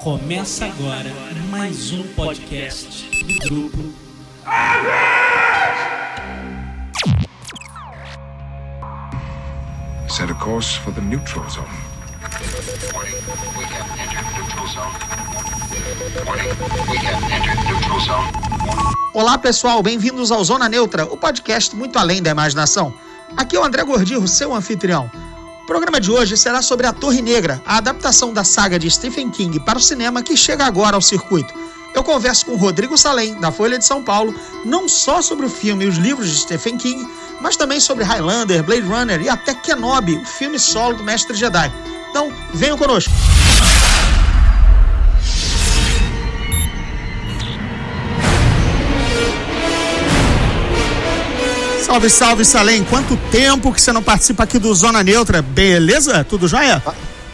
Começa agora mais um podcast do grupo. Set a course for the neutral zone. Warning, we have entered neutral zone. Warning, we have entered neutral zone. Olá pessoal, bem-vindos ao Zona Neutra, o podcast muito além da imaginação. Aqui é o André Gordirro, seu anfitrião. O programa de hoje será sobre A Torre Negra, a adaptação da saga de Stephen King para o cinema que chega agora ao circuito. Eu converso com Rodrigo Salem, da Folha de São Paulo, não só sobre o filme e os livros de Stephen King, mas também sobre Highlander, Blade Runner e até Kenobi, o filme solo do Mestre Jedi. Então, venham conosco. Salve, salve, Salem. Quanto tempo que você não participa aqui do Zona Neutra? Beleza? Tudo jóia?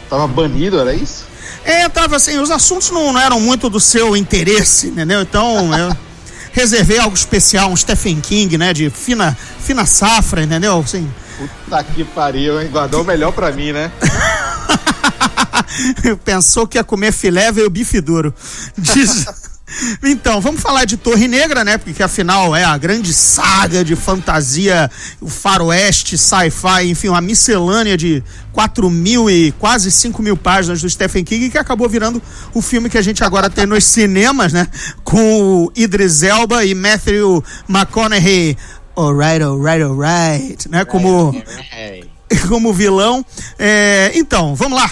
Tava banido, era isso? É, tava assim, os assuntos não, não eram muito do seu interesse, entendeu? Então eu reservei algo especial, um Stephen King, né? De fina, fina safra, entendeu? Assim, Puta que pariu, hein? Guardou o melhor pra mim, né? pensou que ia comer filé, veio bife duro. Diz- Então, vamos falar de Torre Negra, né? Porque afinal é a grande saga de fantasia, o faroeste, sci-fi, enfim, uma miscelânea de 4 mil e quase 5 mil páginas do Stephen King, que acabou virando o filme que a gente agora tem nos cinemas, né? Com o Idris Elba e Matthew McConaughey. Alright, alright, alright, né? Como como vilão. É, então, vamos lá.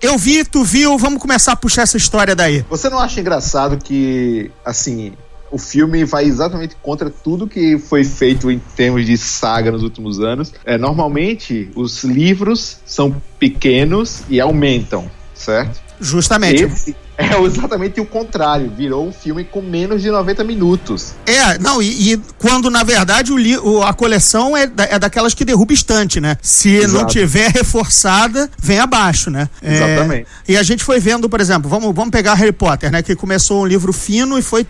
Eu vi, tu viu, vamos começar a puxar essa história daí. Você não acha engraçado que, assim, o filme vai exatamente contra tudo que foi feito em termos de saga nos últimos anos? É, normalmente, os livros são pequenos e aumentam, certo? Justamente. Esse é exatamente o contrário. Virou um filme com menos de 90 minutos. É, não, e, e quando na verdade o, li- o- a coleção é, da- é daquelas que derruba estante, né? Se não Exato. tiver reforçada, vem abaixo, né? É, Exatamente. e a gente foi vendo, por exemplo, vamos, vamos pegar Harry Potter, né? Que começou um livro fino e foi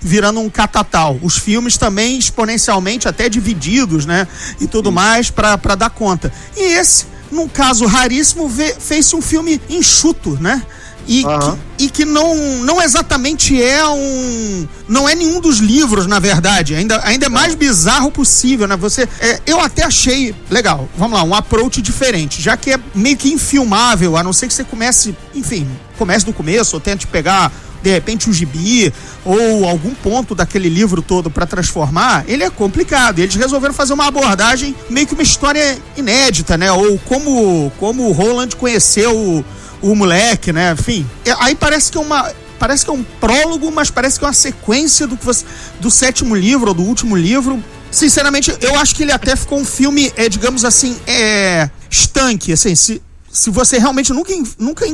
virando um catatal. Os filmes também exponencialmente até divididos, né? E tudo mais pra pra dar conta. E esse, num caso raríssimo, fez-se um filme enxuto, né? E, Aham. que, e que não, não exatamente é um. Não é nenhum dos livros, na verdade. Ainda, ainda é mais bizarro possível, né? Você. é, eu até achei. Legal, vamos lá, um approach diferente. Já que é meio que infilmável, a não ser que você comece. Enfim, comece do começo, ou tente pegar. De repente um gibi ou algum ponto daquele livro todo pra transformar, ele é complicado. E eles resolveram fazer uma abordagem meio que uma história inédita, né? Ou como como o Roland conheceu o, moleque, né? Enfim, é- aí parece que é uma parece que é um prólogo, mas parece que é uma sequência do que você, do sétimo livro ou do último livro. Sinceramente, eu acho que ele até ficou um filme, é, digamos assim, é estanque, assim, se se você realmente nunca nunca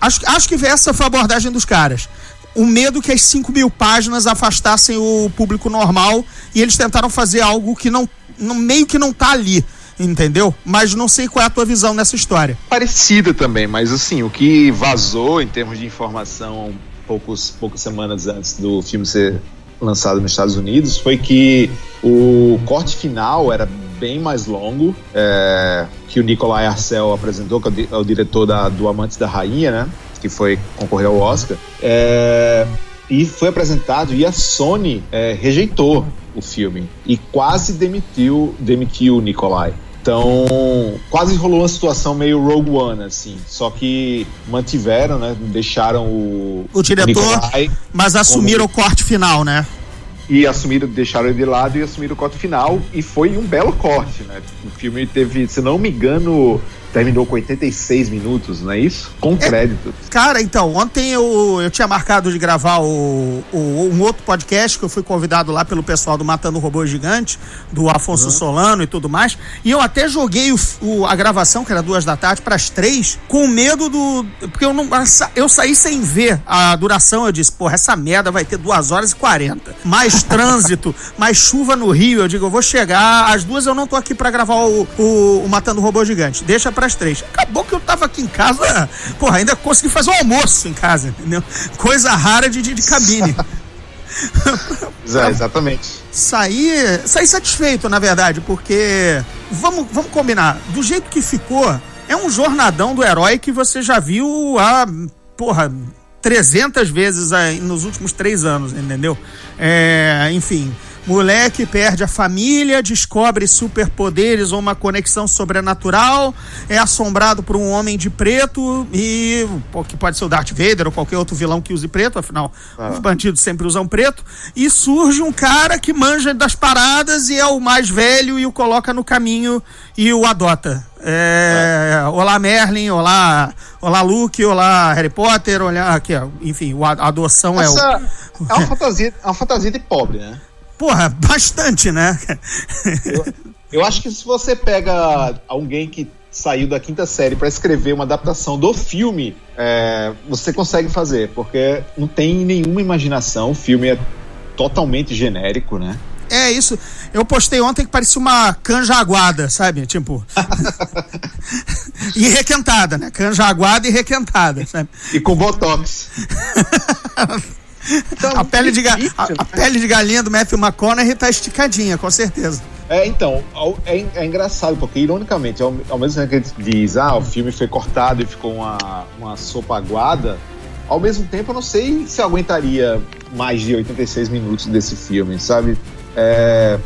acho, acho que essa foi a abordagem dos caras. O medo que as 5 mil páginas afastassem o público normal e eles tentaram fazer algo que não, não meio que não tá ali, entendeu? Mas não sei qual é a tua visão nessa história. parecida também, mas assim, o que vazou em termos de informação poucos, poucas semanas antes do filme ser lançado nos Estados Unidos foi que o corte final era bem mais longo é, que o Nicolai Arcel apresentou, que é o, é diretor da, do Amantes da Rainha, né? Que foi concorreu ao Oscar. É, e foi apresentado e a Sony é, rejeitou o filme e quase demitiu, demitiu o Nicolai. Então, quase rolou uma situação meio Rogue One, assim. Só que mantiveram, né? Deixaram o, O diretor, Nicolai mas assumiram o corte final, né? e assumiram, deixaram ele de lado e assumiram o corte final. E foi um belo corte, né? O filme teve, se não me engano, terminou com 86 minutos, não é isso? Com crédito. Cara, então, ontem eu, eu tinha marcado de gravar o, o- um outro podcast que eu fui convidado lá pelo pessoal do Matando Robô Gigante, do Afonso Solano e tudo mais. E eu até joguei o, o- a gravação, que era duas da tarde, para as três, com medo do. Porque eu não. Eu saí sem ver a duração. Eu disse, porra, essa merda vai ter duas horas e quarenta. Mais trânsito, mais chuva no Rio. Eu digo, eu vou chegar. Às duas eu não tô aqui para gravar o, o, o Matando Robô Gigante. Deixa para as três. Acabou que eu tava aqui em casa. Porra, ainda consegui fazer um almoço em casa, entendeu? Coisa rara de, de, de cabine. É, exatamente. saí, saí satisfeito, na verdade, porque vamos, vamos combinar, do jeito que ficou, é um jornadão do herói que você já viu há, porra, 300 vezes nos últimos três anos, entendeu? É, enfim, moleque perde a família, descobre superpoderes ou uma conexão sobrenatural, é assombrado por um homem de preto e que pode ser o Darth Vader ou qualquer outro vilão que use preto, afinal os bandidos sempre usam preto, e surge um cara que manja das paradas e é o mais velho e o coloca no caminho e o adota. É, Olá Merlin, olá, olá Luke, olá Harry Potter, olá aqui, enfim, a adoção é o Essa é uma fantasia, é uma fantasia de pobre, né? Porra, bastante, né? Eu acho que se você pega alguém que saiu da quinta série pra escrever uma adaptação do filme, é, você consegue fazer, porque não tem nenhuma imaginação, o filme é totalmente genérico, né? É isso. Eu postei ontem que parecia uma canja aguada, sabe? Tipo. e requentada, né? Canja aguada e requentada, sabe? E com botox. Então, A pele, de difícil, a, a né? pele de galinha do Matthew McConaughey tá esticadinha, com certeza. É, então, é, é engraçado, porque ironicamente, ao, ao mesmo tempo que a gente diz, ah, o filme foi cortado e ficou uma, uma sopa aguada, ao mesmo tempo eu não sei se eu aguentaria mais de 86 minutos desse filme, sabe? É,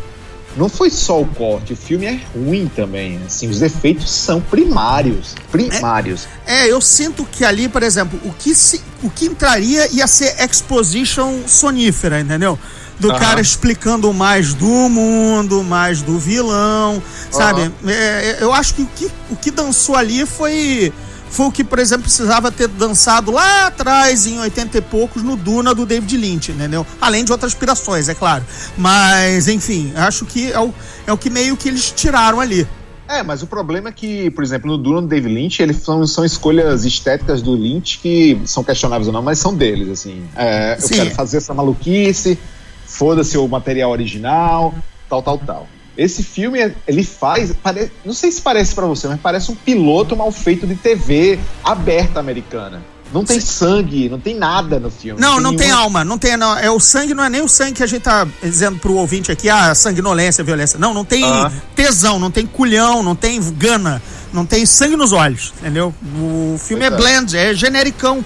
não foi só o corte, o filme é ruim também, assim, os efeitos são primários, primários. É, eu sinto que ali, por exemplo, o que, se, o que entraria ia ser exposition sonífera, entendeu? Do Aham. cara explicando mais do mundo, mais do vilão, sabe? É, eu acho que o, que o que dançou ali foi. Foi o que, por exemplo, precisava ter dançado lá atrás, em 80 e poucos, no Duna do David Lynch, entendeu? Além de outras inspirações, é claro. Mas, enfim, acho que é o, é o que meio que eles tiraram ali. É, mas o problema é que, por exemplo, no Duna do David Lynch, eles são, são escolhas estéticas do Lynch que são questionáveis ou não, mas são deles, assim. É, eu Sim. quero fazer essa maluquice, foda-se o material original, tal, tal, tal. Esse filme, ele faz, pare- não sei se parece pra você, mas parece um piloto mal feito de TV aberta americana. Não tem sangue, não tem nada no filme. Não, não tem nenhuma- alma, não tem. Não, é o sangue não é nem o sangue que a gente tá dizendo pro ouvinte aqui, ah, sanguinolência, violência. Não, não tem Ah. tesão, não tem culhão, não tem gana, não tem sangue nos olhos, entendeu? O filme é é. blend, é genericão.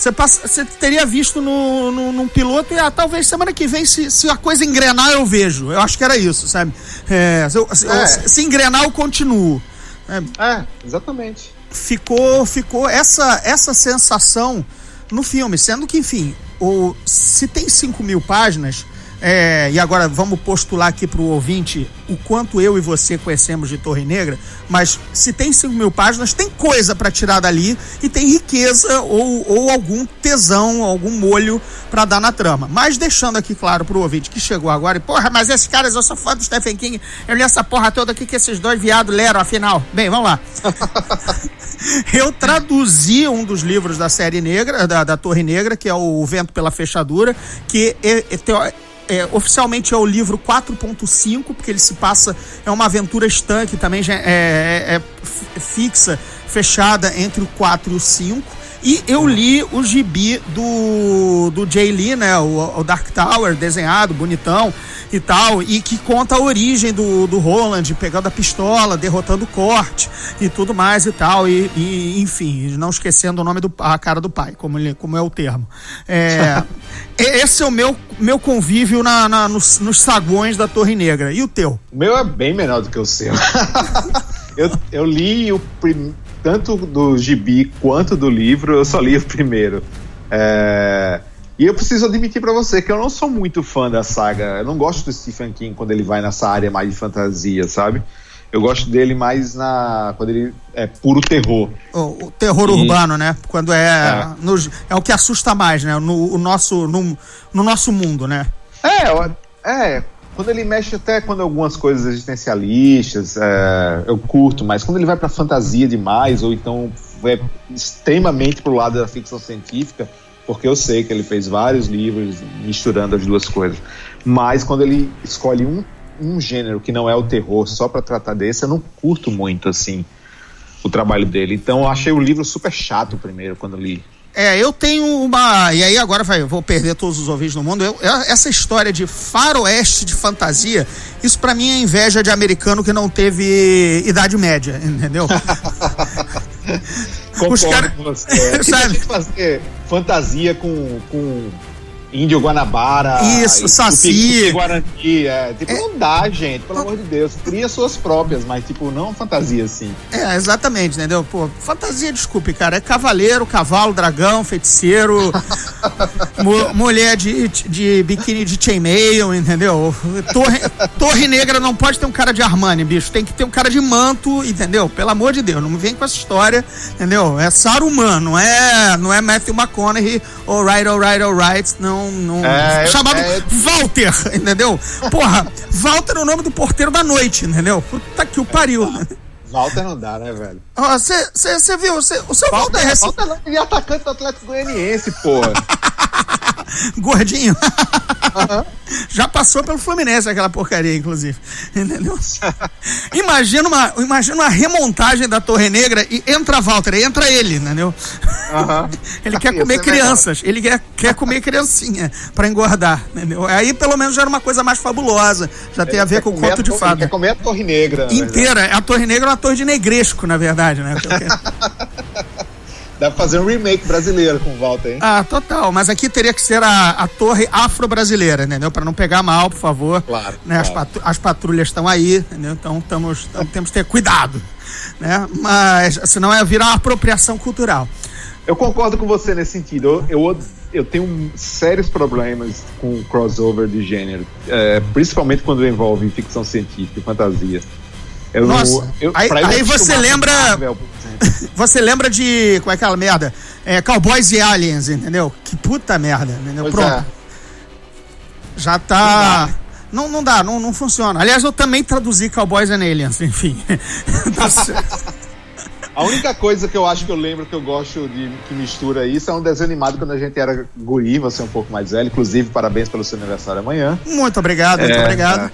Você, passa, você teria visto no, no, num piloto e ah, talvez semana que vem, se, se a coisa engrenar, eu vejo. Eu acho que era isso, sabe? É, se, eu- se- É. se- se engrenar, eu continuo. É, exatamente. ficou ficou essa essa sensação no filme, sendo que, enfim, o, se tem 5 mil páginas, é, e agora vamos postular aqui para o ouvinte o quanto eu e você conhecemos de Torre Negra, mas se tem 5 mil páginas, tem coisa para tirar dali e tem riqueza ou, ou algum tesão, algum molho para dar na trama. Mas deixando aqui claro pro ouvinte que chegou agora e, porra, mas esses caras, eu sou fã do Stephen King, eu li essa porra toda aqui que esses dois viados leram, afinal. Bem, vamos lá. Eu traduzi um dos livros da série negra, da, da Torre Negra, que é o Vento pela Fechadura, que é, é é, oficialmente é o livro 4.5, porque ele se passa, é uma aventura estanque também, é, é- é fixa, fechada entre o 4 e o 5. E eu li o gibi do, do Jay Lee, né? O, o Dark Tower, desenhado, bonitão e tal, e que conta a origem do, do Roland, pegando a pistola, derrotando o corte e tudo mais e tal. E, e, enfim, não esquecendo o nome do a cara do pai, como, ele, como é o termo. É, esse é o meu, meu convívio na, na- nos, nos saguões da Torre Negra. E o teu? O meu é bem menor do que o seu. eu, eu li o prim... tanto do gibi quanto do livro, eu só li o primeiro. É, E eu preciso admitir pra você que eu não sou muito fã da saga. Eu não gosto do Stephen King quando ele vai nessa área mais de fantasia, sabe? Eu gosto dele mais na quando ele é puro terror. O, o terror E- urbano, né? Quando é. É. nos- é o que assusta mais, né? No, o nosso, no, no nosso mundo, né? É, é. Quando ele mexe até quando algumas coisas existencialistas, é, eu curto, mas quando ele vai pra fantasia demais, ou então é extremamente pro lado da ficção científica, porque eu sei que ele fez vários livros misturando as duas coisas. Mas quando ele escolhe um, um gênero que não é o terror só pra tratar desse, eu não curto muito, assim, o trabalho dele. Então eu achei o livro super chato primeiro quando li. É, eu tenho uma. E aí agora vai, eu vou perder todos os ouvintes no mundo. Eu- essa história de faroeste de fantasia, isso pra mim é inveja de americano que não teve idade média, entendeu? Os Concordo caras. com você. É, Sabe? gente fazer fantasia com, com índio Guanabara. Isso, Saci. Guarani. É, tipo, não dá, gente, pelo amor de Deus. Cria suas próprias, mas, tipo, não fantasia assim. É, exatamente, entendeu? Pô, fantasia, desculpe, cara. É cavaleiro, cavalo, dragão, feiticeiro, mu- mulher de, de biquíni de chainmail, entendeu? Torre, torre negra não pode ter um cara de Armani, bicho. Tem que ter um cara de manto, entendeu? Pelo amor de Deus, não me vem com essa história, entendeu? É Saruman, não é, não é Matthew McConaughey, alright, alright, alright, não, não... É, chamado é- Walter, entendeu? Porra, Walter é o nome do porteiro da noite, entendeu? Puta que o pariu. Walter não dá, né, velho? Você viu? Cê, o seu Walter, Walter, é Walter não é atacante do Atlético Goianiense, porra. gordinho. Já passou pelo Fluminense aquela porcaria, inclusive. Entendeu? imagina, uma, imagina uma remontagem da Torre Negra e entra Walter, entra ele, entendeu? Aham. Ele quer comer ser crianças, ele quer, quer comer criancinha pra engordar, entendeu? Aí pelo menos já era uma coisa mais fabulosa, já tem a ver com o conto de fada. Quer comer a Torre Negra. Inteira, a Torre Negra é uma torre de negresco, na verdade, né? Dá pra fazer um remake brasileiro com o Walter, hein? Ah, total. Mas aqui teria que ser a, a torre afro-brasileira, entendeu? Para não pegar mal, por favor. Claro, Né? As, claro. patru- as patrulhas estão aí, entendeu? Então tamos, tam- temos que ter cuidado. Né? Mas senão é virar uma apropriação cultural. Eu concordo com você nesse sentido. Eu, eu, eu tenho sérios problemas com crossover de gênero, é, principalmente quando envolve ficção científica e fantasia. Eu Nossa, eu, aí- aí você lembra- Você lembra de. Como é aquela merda? É, Cowboys e Aliens, entendeu? Que puta merda, entendeu? Pois Pronto. é. Já tá. Não, não dá, não, não funciona. Aliás, eu também traduzi Cowboys and Aliens, enfim. Tá. A única coisa que eu acho que eu lembro que eu gosto de que mistura isso é um desenho animado quando a gente era guri, você é um pouco mais velho. Inclusive, parabéns pelo seu aniversário amanhã. Muito obrigado, muito É, obrigado. é.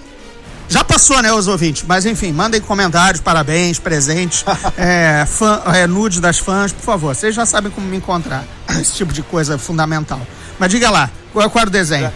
Já passou, né, os ouvintes? Mas enfim, mandem comentários, parabéns, presentes, é, fã, é, nude das fãs, por favor. Vocês já sabem como me encontrar. Esse tipo de coisa é fundamental. Mas diga lá, qual, qual era o desenho?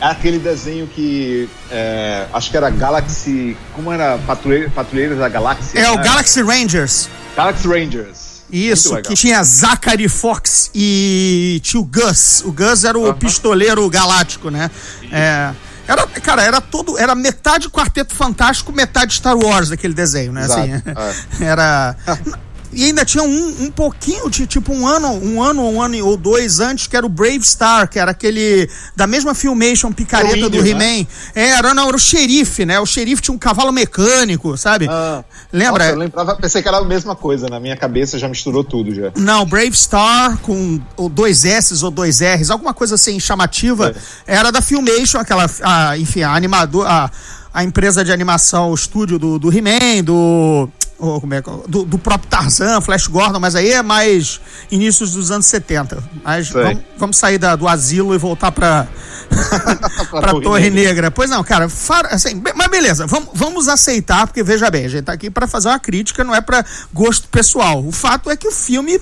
É aquele desenho que é, acho que era Galaxy. Como era? Patrulhe- Patrulheiros da Galáxia? É o né? Galaxy Rangers. Galaxy Rangers. Isso, que tinha Zachary Fox e tio Gus. O Gus era o pistoleiro galáctico, né? É, era, cara, era todo. Era metade Quarteto Fantástico, metade Star Wars aquele desenho, né? Exato, Assim, Era. E ainda tinha um, um pouquinho de tipo um ano, um ano, um ano ou dois antes, que era o Brave Star, que era aquele da mesma filmation picareta Era o do índio, He-Man. É, era, não, era o xerife, né? O xerife tinha um cavalo mecânico, sabe? Ah, Lembra? Nossa, eu lembrava, pensei que era a mesma coisa. Na minha cabeça já misturou tudo já. Não, Brave Star com ou dois S ou dois R's, alguma coisa assim chamativa, era da Filmation, aquela, a, enfim, a animador, a, a empresa de animação, o estúdio do, do He-Man, do, ou como é, que- do, do próprio Tarzan, Flash Gordon, mas aí é mais inícios dos anos 70. Mas vamos, vamos sair da- do asilo e voltar pra, pra Torre Torre Negra. Negra. Pois não, cara, fara- assim, be- mas beleza, vamos, vamos aceitar, porque veja bem, a gente tá aqui pra fazer uma crítica, não é pra gosto pessoal. O fato é que o filme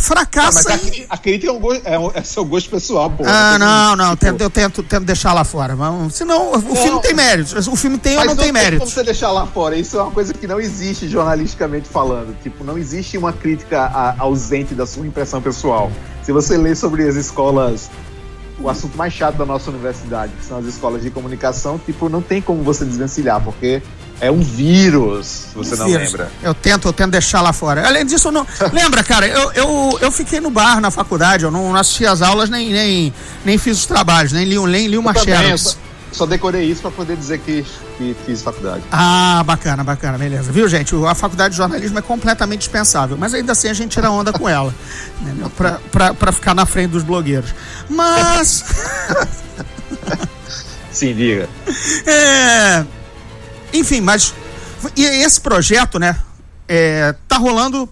Ah, mas fracassa. a, a crítica é, um gosto, é, um- é seu gosto pessoal, pô. Ah, não, como, não, tipo, tento- eu tento, tento deixar lá fora. Vamos, senão, o filme tem mérito. O filme tem ou Mas não tem como mérito. você deixar lá fora. Isso é uma coisa que não existe jornalisticamente falando. Tipo, não existe uma crítica a- ausente da sua impressão pessoal. Se você lê sobre as escolas, o assunto mais chato da nossa universidade, que são as escolas de comunicação, tipo, não tem como você desvencilhar, porque é um vírus, você não Vírus. lembra. Eu tento, eu tento deixar lá fora. Além disso, eu não. Lembra, cara, eu, eu, eu fiquei no bar na faculdade, eu não assisti as aulas, nem, nem, nem fiz os trabalhos, nem li, um- nem li uma Xerox. só, decorei isso pra poder dizer que, que fiz faculdade. Ah, bacana, bacana, beleza. Viu, gente? A faculdade de jornalismo é completamente dispensável, mas ainda assim a gente tira onda com ela, pra, pra ficar na frente dos blogueiros. Mas. Sim, diga. É, enfim, mas e esse projeto, né, é, tá rolando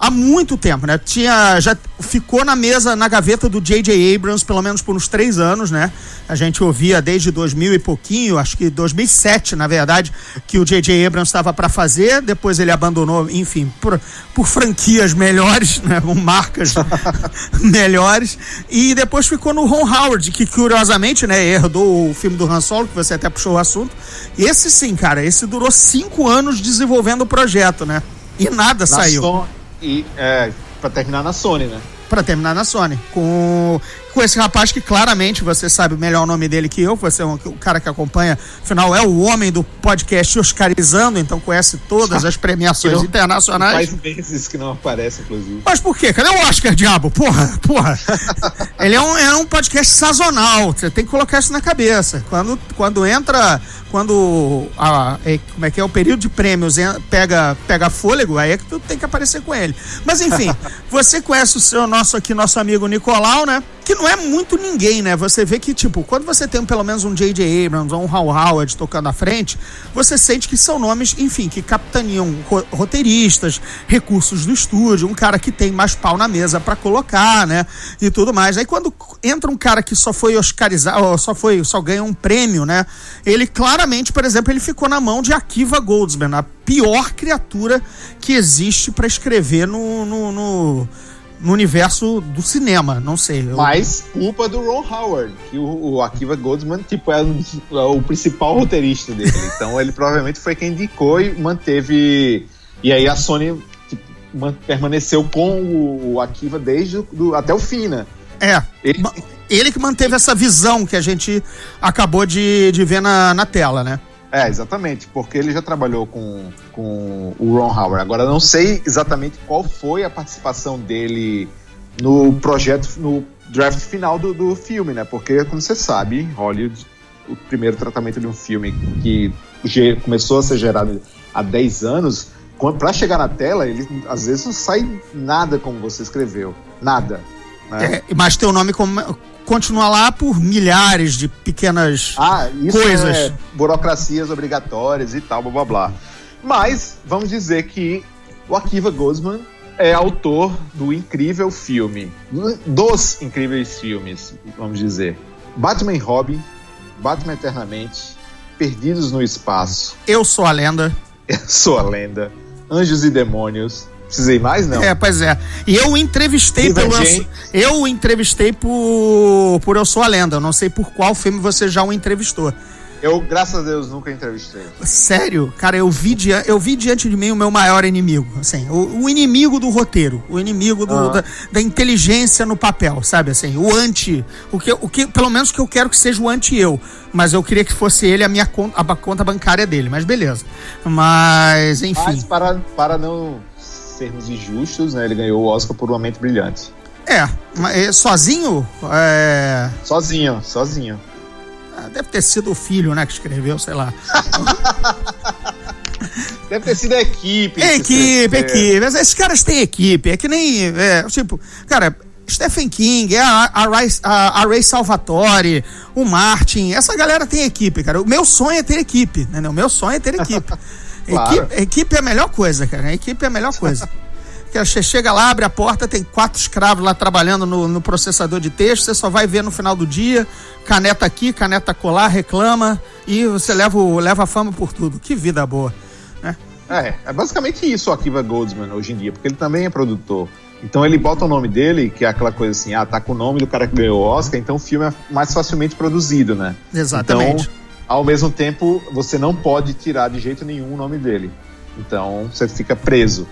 há muito tempo, né? Tinha já ficou na mesa, na gaveta do J.J. Abrams pelo menos por uns três anos, né? A gente ouvia desde 2000 e pouquinho, acho que 2007, na verdade, que o J.J. Abrams estava para fazer. Depois ele abandonou, enfim, por, por franquias melhores, né? Marcas melhores. E depois ficou no Ron Howard, que curiosamente, né, herdou o filme do Han Solo, que você até puxou o assunto. Esse sim, cara, esse durou cinco anos desenvolvendo o projeto, né? E nada Na saiu. Son- e, é, pra terminar na Sony, né? Pra terminar na Sony. Com, com esse rapaz que claramente você sabe melhor o nome dele que eu, você é um, o cara que acompanha, afinal é o homem do podcast Oscarizando, então conhece todas as premiações Não- internacionais. Faz meses que não aparece, inclusive. Mas por quê? Cadê o Oscar, diabo? Porra, porra. Ele é um, é um podcast sazonal. Você tem que colocar isso na cabeça. Quando, quando entra. Quando. A, é, como é que é? O período de prêmios pega, pega fôlego, aí é que tu tem que aparecer com ele. Mas enfim, você conhece o seu nosso aqui, nosso amigo Nicolau, né? Que não é muito ninguém, né? Você vê que, tipo, quando você tem pelo menos um J.J. Abrams ou um Hal Howard tocando à frente, você sente que são nomes, enfim, que capitaneam ro- roteiristas, recursos do estúdio, um cara que tem mais pau na mesa pra colocar, né? E tudo mais. Aí quando entra um cara que só foi oscarizado, só foi, só ganha um prêmio, né? Ele claramente, por exemplo, ele ficou na mão de Akiva Goldsman, a pior criatura que existe pra escrever no, no, no, no universo do cinema. Não sei. eu- Mas culpa do Ron Howard, que o, o Akiva Goldsman, tipo, é, um- é o principal roteirista dele. Então ele provavelmente foi quem indicou e manteve. E aí a Sony tipo, man- permaneceu com o, o Akiva desde o, do- até o fim, né? É. Ele- Ele que manteve essa visão que a gente acabou de, de ver na, na tela, né? É, exatamente, porque ele já trabalhou com, com o Ron Howard. Agora, não sei exatamente qual foi a participação dele no projeto, no draft final do, do filme, né? Porque, como você sabe, Hollywood, o primeiro tratamento de um filme que começou a ser gerado há 10 anos, pra chegar na tela, ele às vezes não sai nada como você escreveu. Nada. Né? É, mas teu nome continua lá por milhares de pequenas. Ah, isso Coisas. é burocracias obrigatórias e tal, blá blá blá. Mas vamos dizer que o Akiva Goldsman é autor do incrível filme, dos incríveis filmes, vamos dizer. Batman e Robin, Batman Eternamente, Perdidos no Espaço, Eu sou a lenda. Eu Sou a Lenda, Anjos e Demônios. Precisei mais, não? É, pois é. E eu entrevistei pelo. Divergente. Eu o entrevistei por. por Eu Sou a Lenda. Eu não sei por qual filme você já o entrevistou. Eu, graças a Deus, nunca entrevistei. Sério, cara, eu vi, dia, eu vi diante de mim o meu maior inimigo. Assim, o, o inimigo do roteiro, o inimigo do- Ah. da, da inteligência no papel, sabe? Assim, o anti. O que, o que, pelo menos que eu quero que seja o anti-eu. Mas eu queria que fosse ele a minha conta, a conta bancária dele, mas beleza. Mas, enfim. Mas para, para não sermos injustos, né, ele ganhou o Oscar por Uma Mente Brilhante. É, mas, é, sozinho, é, Sozinho, sozinho. ah, deve ter sido o filho, né, que escreveu, sei lá. Deve ter sido a equipe. Equipe, equipe. Esses caras têm equipe. É que nem. é, tipo, cara, Stephen King, é a, a, Ray, a, a Ray Salvatore, o Martin. Essa galera tem equipe, cara. O meu sonho é ter equipe, né? O meu sonho é ter equipe. Claro. equipe. Equipe é a melhor coisa, cara. A equipe é a melhor coisa. Que você chega lá, abre a porta, tem quatro escravos lá trabalhando no, no processador de texto, você só vai ver no final do dia, caneta aqui, caneta colar, reclama, e você leva, o- leva a fama por tudo. Que vida boa. Né? É, é basicamente isso o Akiva Goldsman hoje em dia, porque ele também é produtor. Então ele bota o nome dele, que é aquela coisa assim, ah, tá com o nome do cara que ganhou o Oscar, então o filme é mais facilmente produzido, né? Exatamente. Então, ao mesmo tempo, você não pode tirar de jeito nenhum o nome dele. Então você fica preso.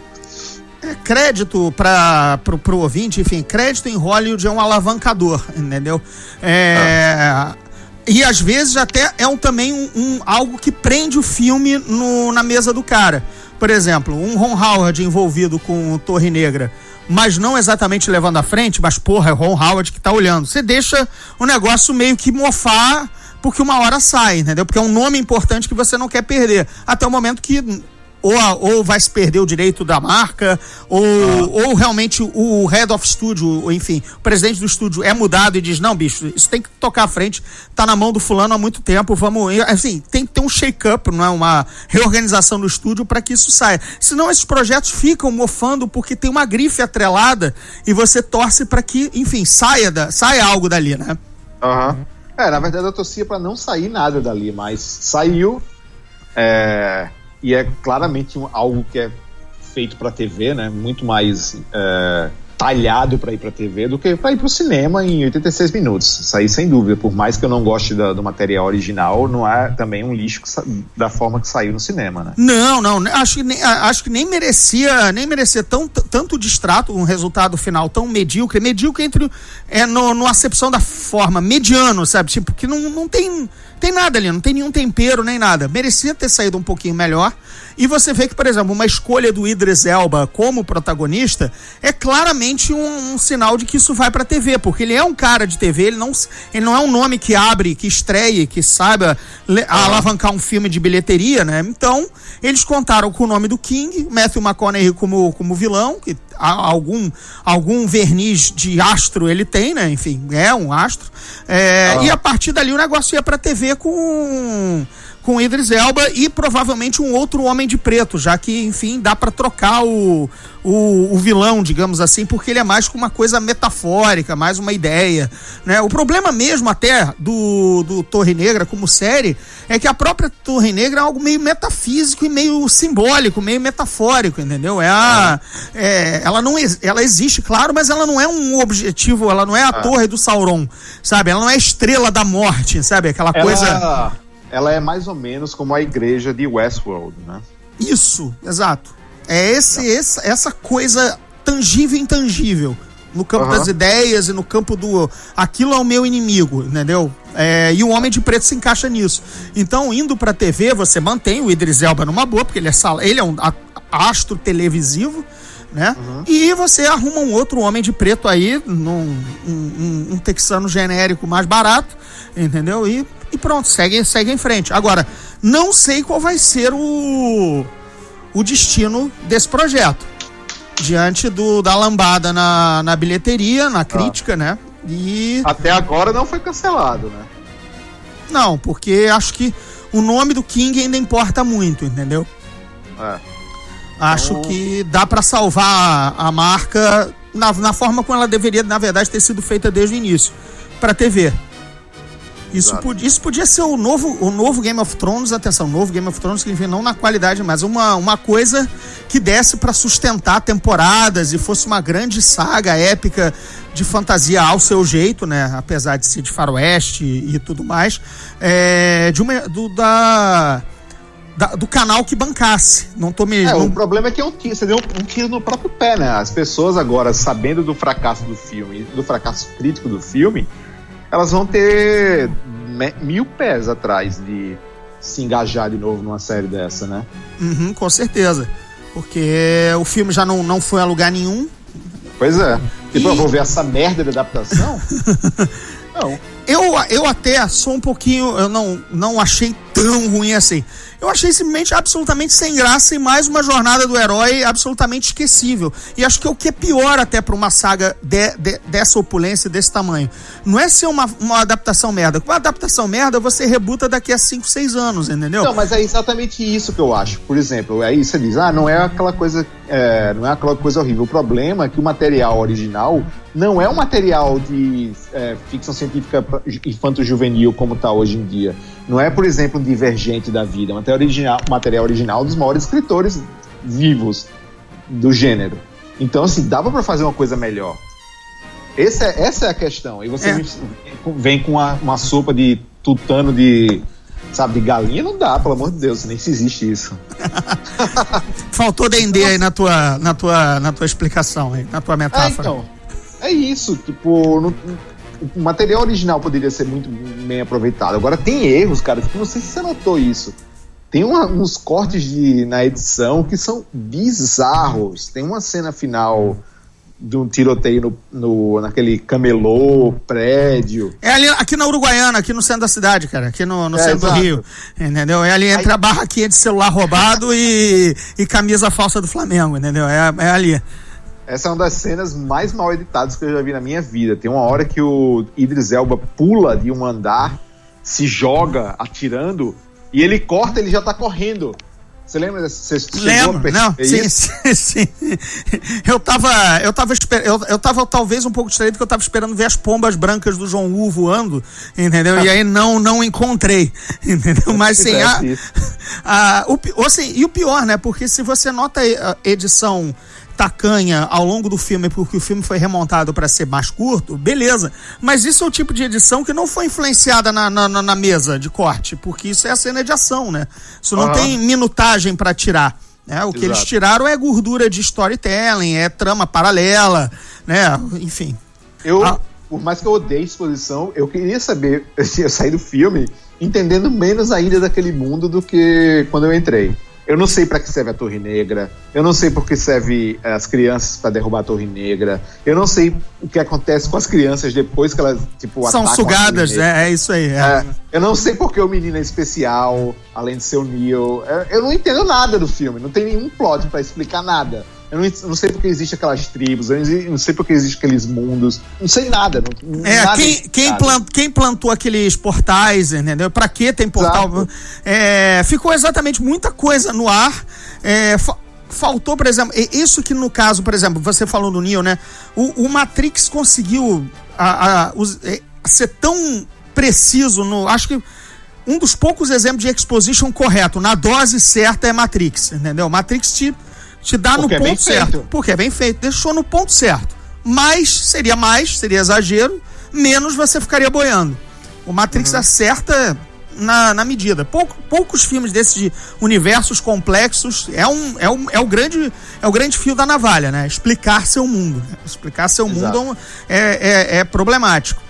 crédito para pro, pro ouvinte, enfim, crédito em Hollywood é um alavancador, entendeu? É, E às vezes até é um, também um, um- algo que prende o filme no- na mesa do cara. Por exemplo, um Ron Howard envolvido com Torre Negra, mas não exatamente levando à frente, mas porra, é o Ron Howard que tá olhando. Você deixa o negócio meio que mofar porque uma hora sai, entendeu? Porque é um nome importante que você não quer perder. Até o momento que ou, a- ou vai se perder o direito da marca, ou, ou realmente o head of studio, ou enfim, o presidente do estúdio é mudado e diz: não, bicho, isso tem que tocar à frente, tá na mão do fulano há muito tempo, vamos. Assim, tem que ter um shake-up, não é? Uma reorganização do estúdio para que isso saia. Senão esses projetos ficam mofando porque tem uma grife atrelada e você torce para que, enfim, saia, da, saia algo dali, né? É, na verdade eu torcia pra não sair nada dali, mas saiu. é, e é claramente algo que é feito pra TV, né? Muito mais é, talhado para ir para TV do que para ir para o cinema em 86 minutos. Isso aí sem dúvida. Por mais que eu não goste da, do material original, não é também um lixo da forma que saiu no cinema, né? Não, não. Acho que nem, acho que nem merecia, nem merecia tão, tanto distrato, um resultado final tão medíocre. Medíocre entre é no, no acepção da forma mediano, sabe? Tipo que não, não tem tem nada ali, não tem nenhum tempero nem nada. Merecia ter saído um pouquinho melhor. E você vê que, por exemplo, uma escolha do Idris Elba como protagonista é claramente um, um sinal de que isso vai para TV, porque ele é um cara de TV, ele não, ele não é um nome que abre, que estreie, que saiba alavancar um filme de bilheteria, né? Então, eles contaram com o nome do King, Matthew McConaughey como, como vilão, que algum, algum verniz de astro ele tem, né? Enfim, é um astro. É, ah. E a partir dali o negócio ia pra TV com com Idris Elba e provavelmente um outro Homem de Preto, já que, enfim, dá para trocar o, o, o, vilão, digamos assim, porque ele é mais com uma coisa metafórica, mais uma ideia, né? O problema mesmo até do, do Torre Negra como série é que a própria Torre Negra é algo meio metafísico e meio simbólico, meio metafórico, entendeu? É a, é, ela não ela existe, claro, mas ela não é um objetivo, ela não é a ah. Torre do Sauron, sabe? Ela não é a estrela da morte, sabe? Aquela ela... coisa ela é mais ou menos como a igreja de Westworld, né? Isso, exato. É esse, esse essa coisa tangível e intangível no campo uhum. das ideias e no campo do aquilo é o meu inimigo, entendeu? É, e o Homem de Preto se encaixa nisso. Então, indo pra TV, você mantém o Idris Elba numa boa, porque ele é, ele é um astro televisivo, né? Uhum. E você arruma um outro Homem de Preto aí, num, um, um, um texano genérico mais barato, entendeu? E e pronto, segue, segue em frente. Agora, não sei qual vai ser o, o destino desse projeto. Diante do, da lambada na, na bilheteria, na crítica, ah. né? E. Até agora não foi cancelado, né? Não, porque acho que o nome do King ainda importa muito, entendeu? É. Acho então... que dá para salvar a marca na, na forma como ela deveria, na verdade, ter sido feita desde o início para TV. Isso, podia, isso podia ser o novo, o novo Game of Thrones, atenção, novo Game of Thrones, que enfim, não na qualidade, mas uma, uma coisa que desse para sustentar temporadas e fosse uma grande saga épica de fantasia ao seu jeito, né? Apesar de ser de faroeste e, e tudo mais. É, de uma, do, da, da, do canal que bancasse. Não tô me. É, não... O problema é que é um tiro, você deu um, um tiro no próprio pé, né? As pessoas agora, sabendo do fracasso do filme, do fracasso crítico do filme elas vão ter mil pés atrás de se engajar de novo numa série dessa, né? Uhum, com certeza. Porque o filme já não, não foi a lugar nenhum. Pois é. Tipo, e... eu vou ver essa merda de adaptação? não. Eu, eu até sou um pouquinho. Eu não, não achei tão ruim assim. Eu achei simplesmente absolutamente sem graça e mais uma jornada do herói absolutamente esquecível. E acho que é o que é pior até para uma saga de, de, dessa opulência, desse tamanho. Não é ser uma, uma adaptação merda. Com uma adaptação merda, você rebuta daqui a 5, 6 anos, entendeu? Não, mas é exatamente isso que eu acho. Por exemplo, aí você diz, ah, não é aquela coisa, é, não é aquela coisa horrível. O problema é que o material original não é um material de é, ficção científica infanto-juvenil como está hoje em dia. Não é, por exemplo, um divergente da vida. É um material original, material original dos maiores escritores vivos do gênero. Então, assim, dava para fazer uma coisa melhor. Essa é, essa é a questão. E você é. vem com uma, uma sopa de tutano de sabe, de galinha não dá, pelo amor de Deus, nem se existe isso. Faltou dendê aí na tua, na tua, na tua explicação, aí, na tua metáfora. É, então, é isso, tipo, não, o material original poderia ser muito bem aproveitado. Agora tem erros, cara. Tipo, não sei se você notou isso. Tem uma, uns cortes de, na edição que são bizarros. Tem uma cena final de um tiroteio no, no, naquele camelô, prédio. É ali, aqui na Uruguaiana, aqui no centro da cidade, cara, aqui no, no é, centro exato. do Rio. Entendeu? É ali entre Aí... a barraquinha de celular roubado e, e camisa falsa do Flamengo, entendeu? É, é ali. Essa é uma das cenas mais mal editadas que eu já vi na minha vida. Tem uma hora que o Idris Elba pula de um andar, se joga atirando, e ele corta, ele já tá correndo. Você lembra dessa? Você Lembro, não, sim, sim, sim, Eu tava, eu tava, eu, eu tava talvez um pouco distraído porque eu tava esperando ver as pombas brancas do João U voando, entendeu? E aí não, não encontrei, entendeu? Mas sim, a, a, o, assim, e o pior, né? Porque se você nota a edição tacanha ao longo do filme porque o filme foi remontado para ser mais curto, beleza. Mas isso é o tipo de edição que não foi influenciada na, na, na mesa de corte, porque isso é a cena de ação, né? Isso não Aham. tem minutagem para tirar. Né? O que eles Exato. tiraram é gordura de storytelling, é trama paralela, né? Enfim. Eu, Ah. por mais que eu odeie exposição, eu queria saber, assim, eu saí do filme entendendo menos ainda daquele mundo do que quando eu entrei. Eu não sei pra que serve a Torre Negra, eu não sei por que serve eh, as crianças pra derrubar a Torre Negra, eu não sei o que acontece com as crianças depois que elas, tipo, São sugadas, Negra. é, isso aí. é. É, eu não sei porque o menino é especial, além de ser o Neo. É, Eu não entendo nada do filme, não tem nenhum plot pra explicar nada. Eu não, não sei porque existe aquelas tribos, eu não- sei porque existem aqueles mundos, não sei nada. Não, É, nada quem, quem, plant- quem plantou aqueles portais, entendeu? Pra que tem portal? É, ficou exatamente muita coisa no ar. É, fa- faltou, por exemplo, isso que no caso, por exemplo, você falou do Neo, né? O, o Matrix conseguiu a- a- os- é, ser tão preciso no. Acho que um dos poucos exemplos de exposition correto, na dose certa, é Matrix, entendeu? Matrix te, te dá Porque é no bem ponto certo. feito. Porque é bem feito, deixou no ponto certo. Mais, seria mais, seria exagero, menos você ficaria boiando. O Matrix Uhum. acerta na, na medida. Pouco- poucos filmes desses de universos complexos é, um, é, um, é, o grande, é o grande fio da navalha, né? Explicar seu mundo. né? Explicar seu Exato. mundo é, é, é problemático.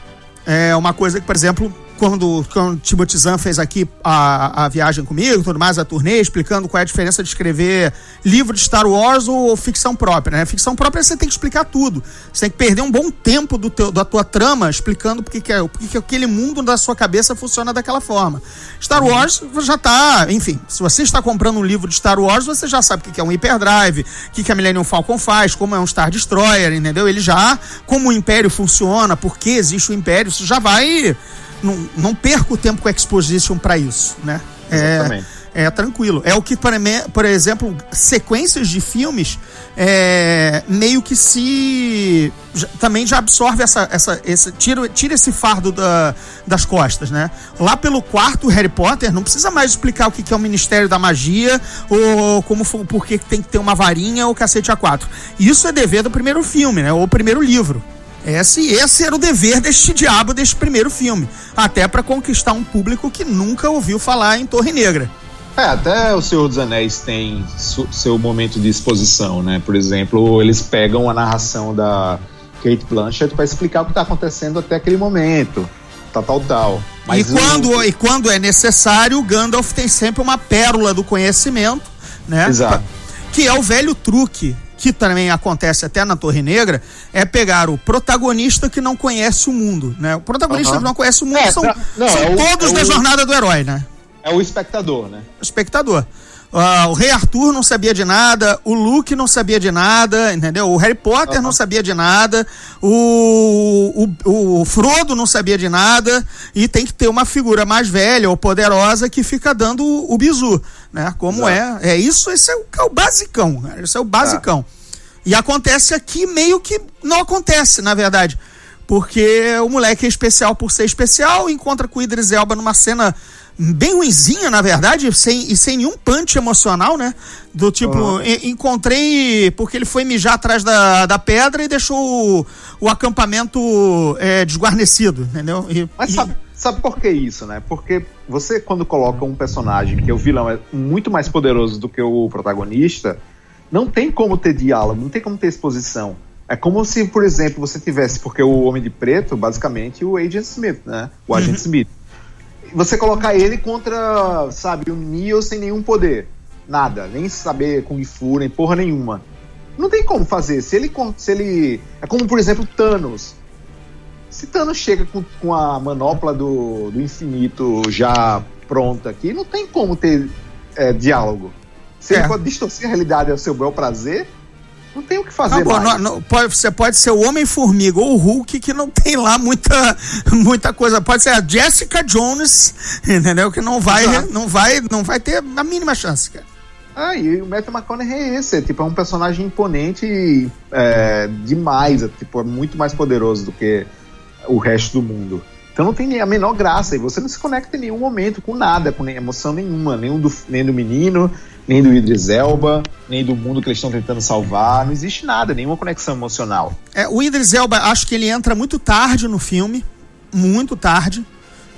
É uma coisa que, por exemplo, quando, quando o Timothy Zahn fez aqui a, a viagem comigo, tudo mais, a turnê, explicando qual é a diferença de escrever livro de Star Wars ou ficção própria, né? Ficção própria você tem que explicar tudo. Você tem que perder um bom tempo do teu, da tua trama explicando porque que, é, porque que aquele mundo da sua cabeça funciona daquela forma. Star Wars já tá, enfim, se você está comprando um livro de Star Wars, você já sabe o que que é um hyperdrive, o que que a Millennium Falcon faz, como é um Star Destroyer, entendeu? Ele já, como o Império funciona, por que existe o Império, isso já vai não, não perca o tempo com a Exposition para isso, né? É, é tranquilo. É o que, por, exemplo, sequências de filmes é, meio que se. também já absorve essa. essa esse, tira, tira esse fardo da- das costas, né? Lá pelo quarto Harry Potter, não precisa mais explicar o que, que é o Ministério da Magia ou como por que que tem que ter uma varinha ou cacete a quatro. Isso é dever do primeiro filme, né? Ou primeiro livro. Esse, esse era o dever deste diabo deste primeiro filme. Até para conquistar um público que nunca ouviu falar em Torre Negra. É, até o Senhor dos Anéis tem seu momento de exposição, né? Por exemplo, eles pegam a narração da Kate Blanchett para explicar o que tá acontecendo até aquele momento. Tal, tal, tal. e, o- quando, e quando é necessário, o Gandalf tem sempre uma pérola do conhecimento, né? Exato. Que é o velho truque, que também acontece até na Torre Negra, é pegar o protagonista que não conhece o mundo, né? O protagonista que não conhece o mundo É, são, não, são é o- todos é da o- jornada do herói, né? É o espectador, né? espectador. Ah, o Rei Arthur não sabia de nada, o Luke não sabia de nada, entendeu? O Harry Potter não sabia de nada, o, o, o Frodo não sabia de nada, e tem que ter uma figura mais velha ou poderosa que fica dando o, o bizu, né? Como é. É isso, esse é o, é o basicão, esse é o basicão. E acontece aqui meio que não acontece, na verdade. Porque o moleque é especial por ser especial, encontra com o Idris Elba numa cena bem ruinzinha, na verdade, sem, e sem nenhum punch emocional, né? Do tipo, e- encontrei porque ele foi mijar atrás da, da pedra e deixou o, o acampamento é, desguarnecido, entendeu? E- Mas e- sabe, sabe por que isso, né? Porque você, quando coloca um personagem que é o vilão é muito mais poderoso do que o protagonista, não tem como ter diálogo, não tem como ter exposição. É como se, por exemplo, você tivesse, porque o Homem de Preto, basicamente, o Agent Smith, né? O Agent Smith. Você colocar ele contra, sabe, o Neo sem nenhum poder. Nada. Nem saber Kung Fu, nem porra nenhuma. Não tem como fazer. Se ele. Se ele é como, por exemplo, Thanos. Se Thanos chega com, com a manopla do, do infinito já pronta aqui, não tem como ter é, diálogo. Se É. ele pode distorcer a realidade ao seu bel prazer, não tem o que fazer mais. não- não- pode- você pode ser o Homem-Formiga ou o Hulk, que não tem lá muita, muita coisa. Pode ser a Jessica Jones, entendeu? Que não vai, Exato. não vai, não vai ter a mínima chance, cara. Ah, e o Matthew McConaughey é esse, é, tipo, é um personagem imponente é, demais, é, tipo, é muito mais poderoso do que o resto do mundo. Então não tem a menor graça, e você não se conecta em nenhum momento com nada, com emoção nenhuma, nem do, nem do menino, nem do Idris Elba, nem do mundo que eles estão tentando salvar. Não existe nada, nenhuma conexão emocional. É, o Idris Elba, acho que ele entra muito tarde no filme, muito tarde.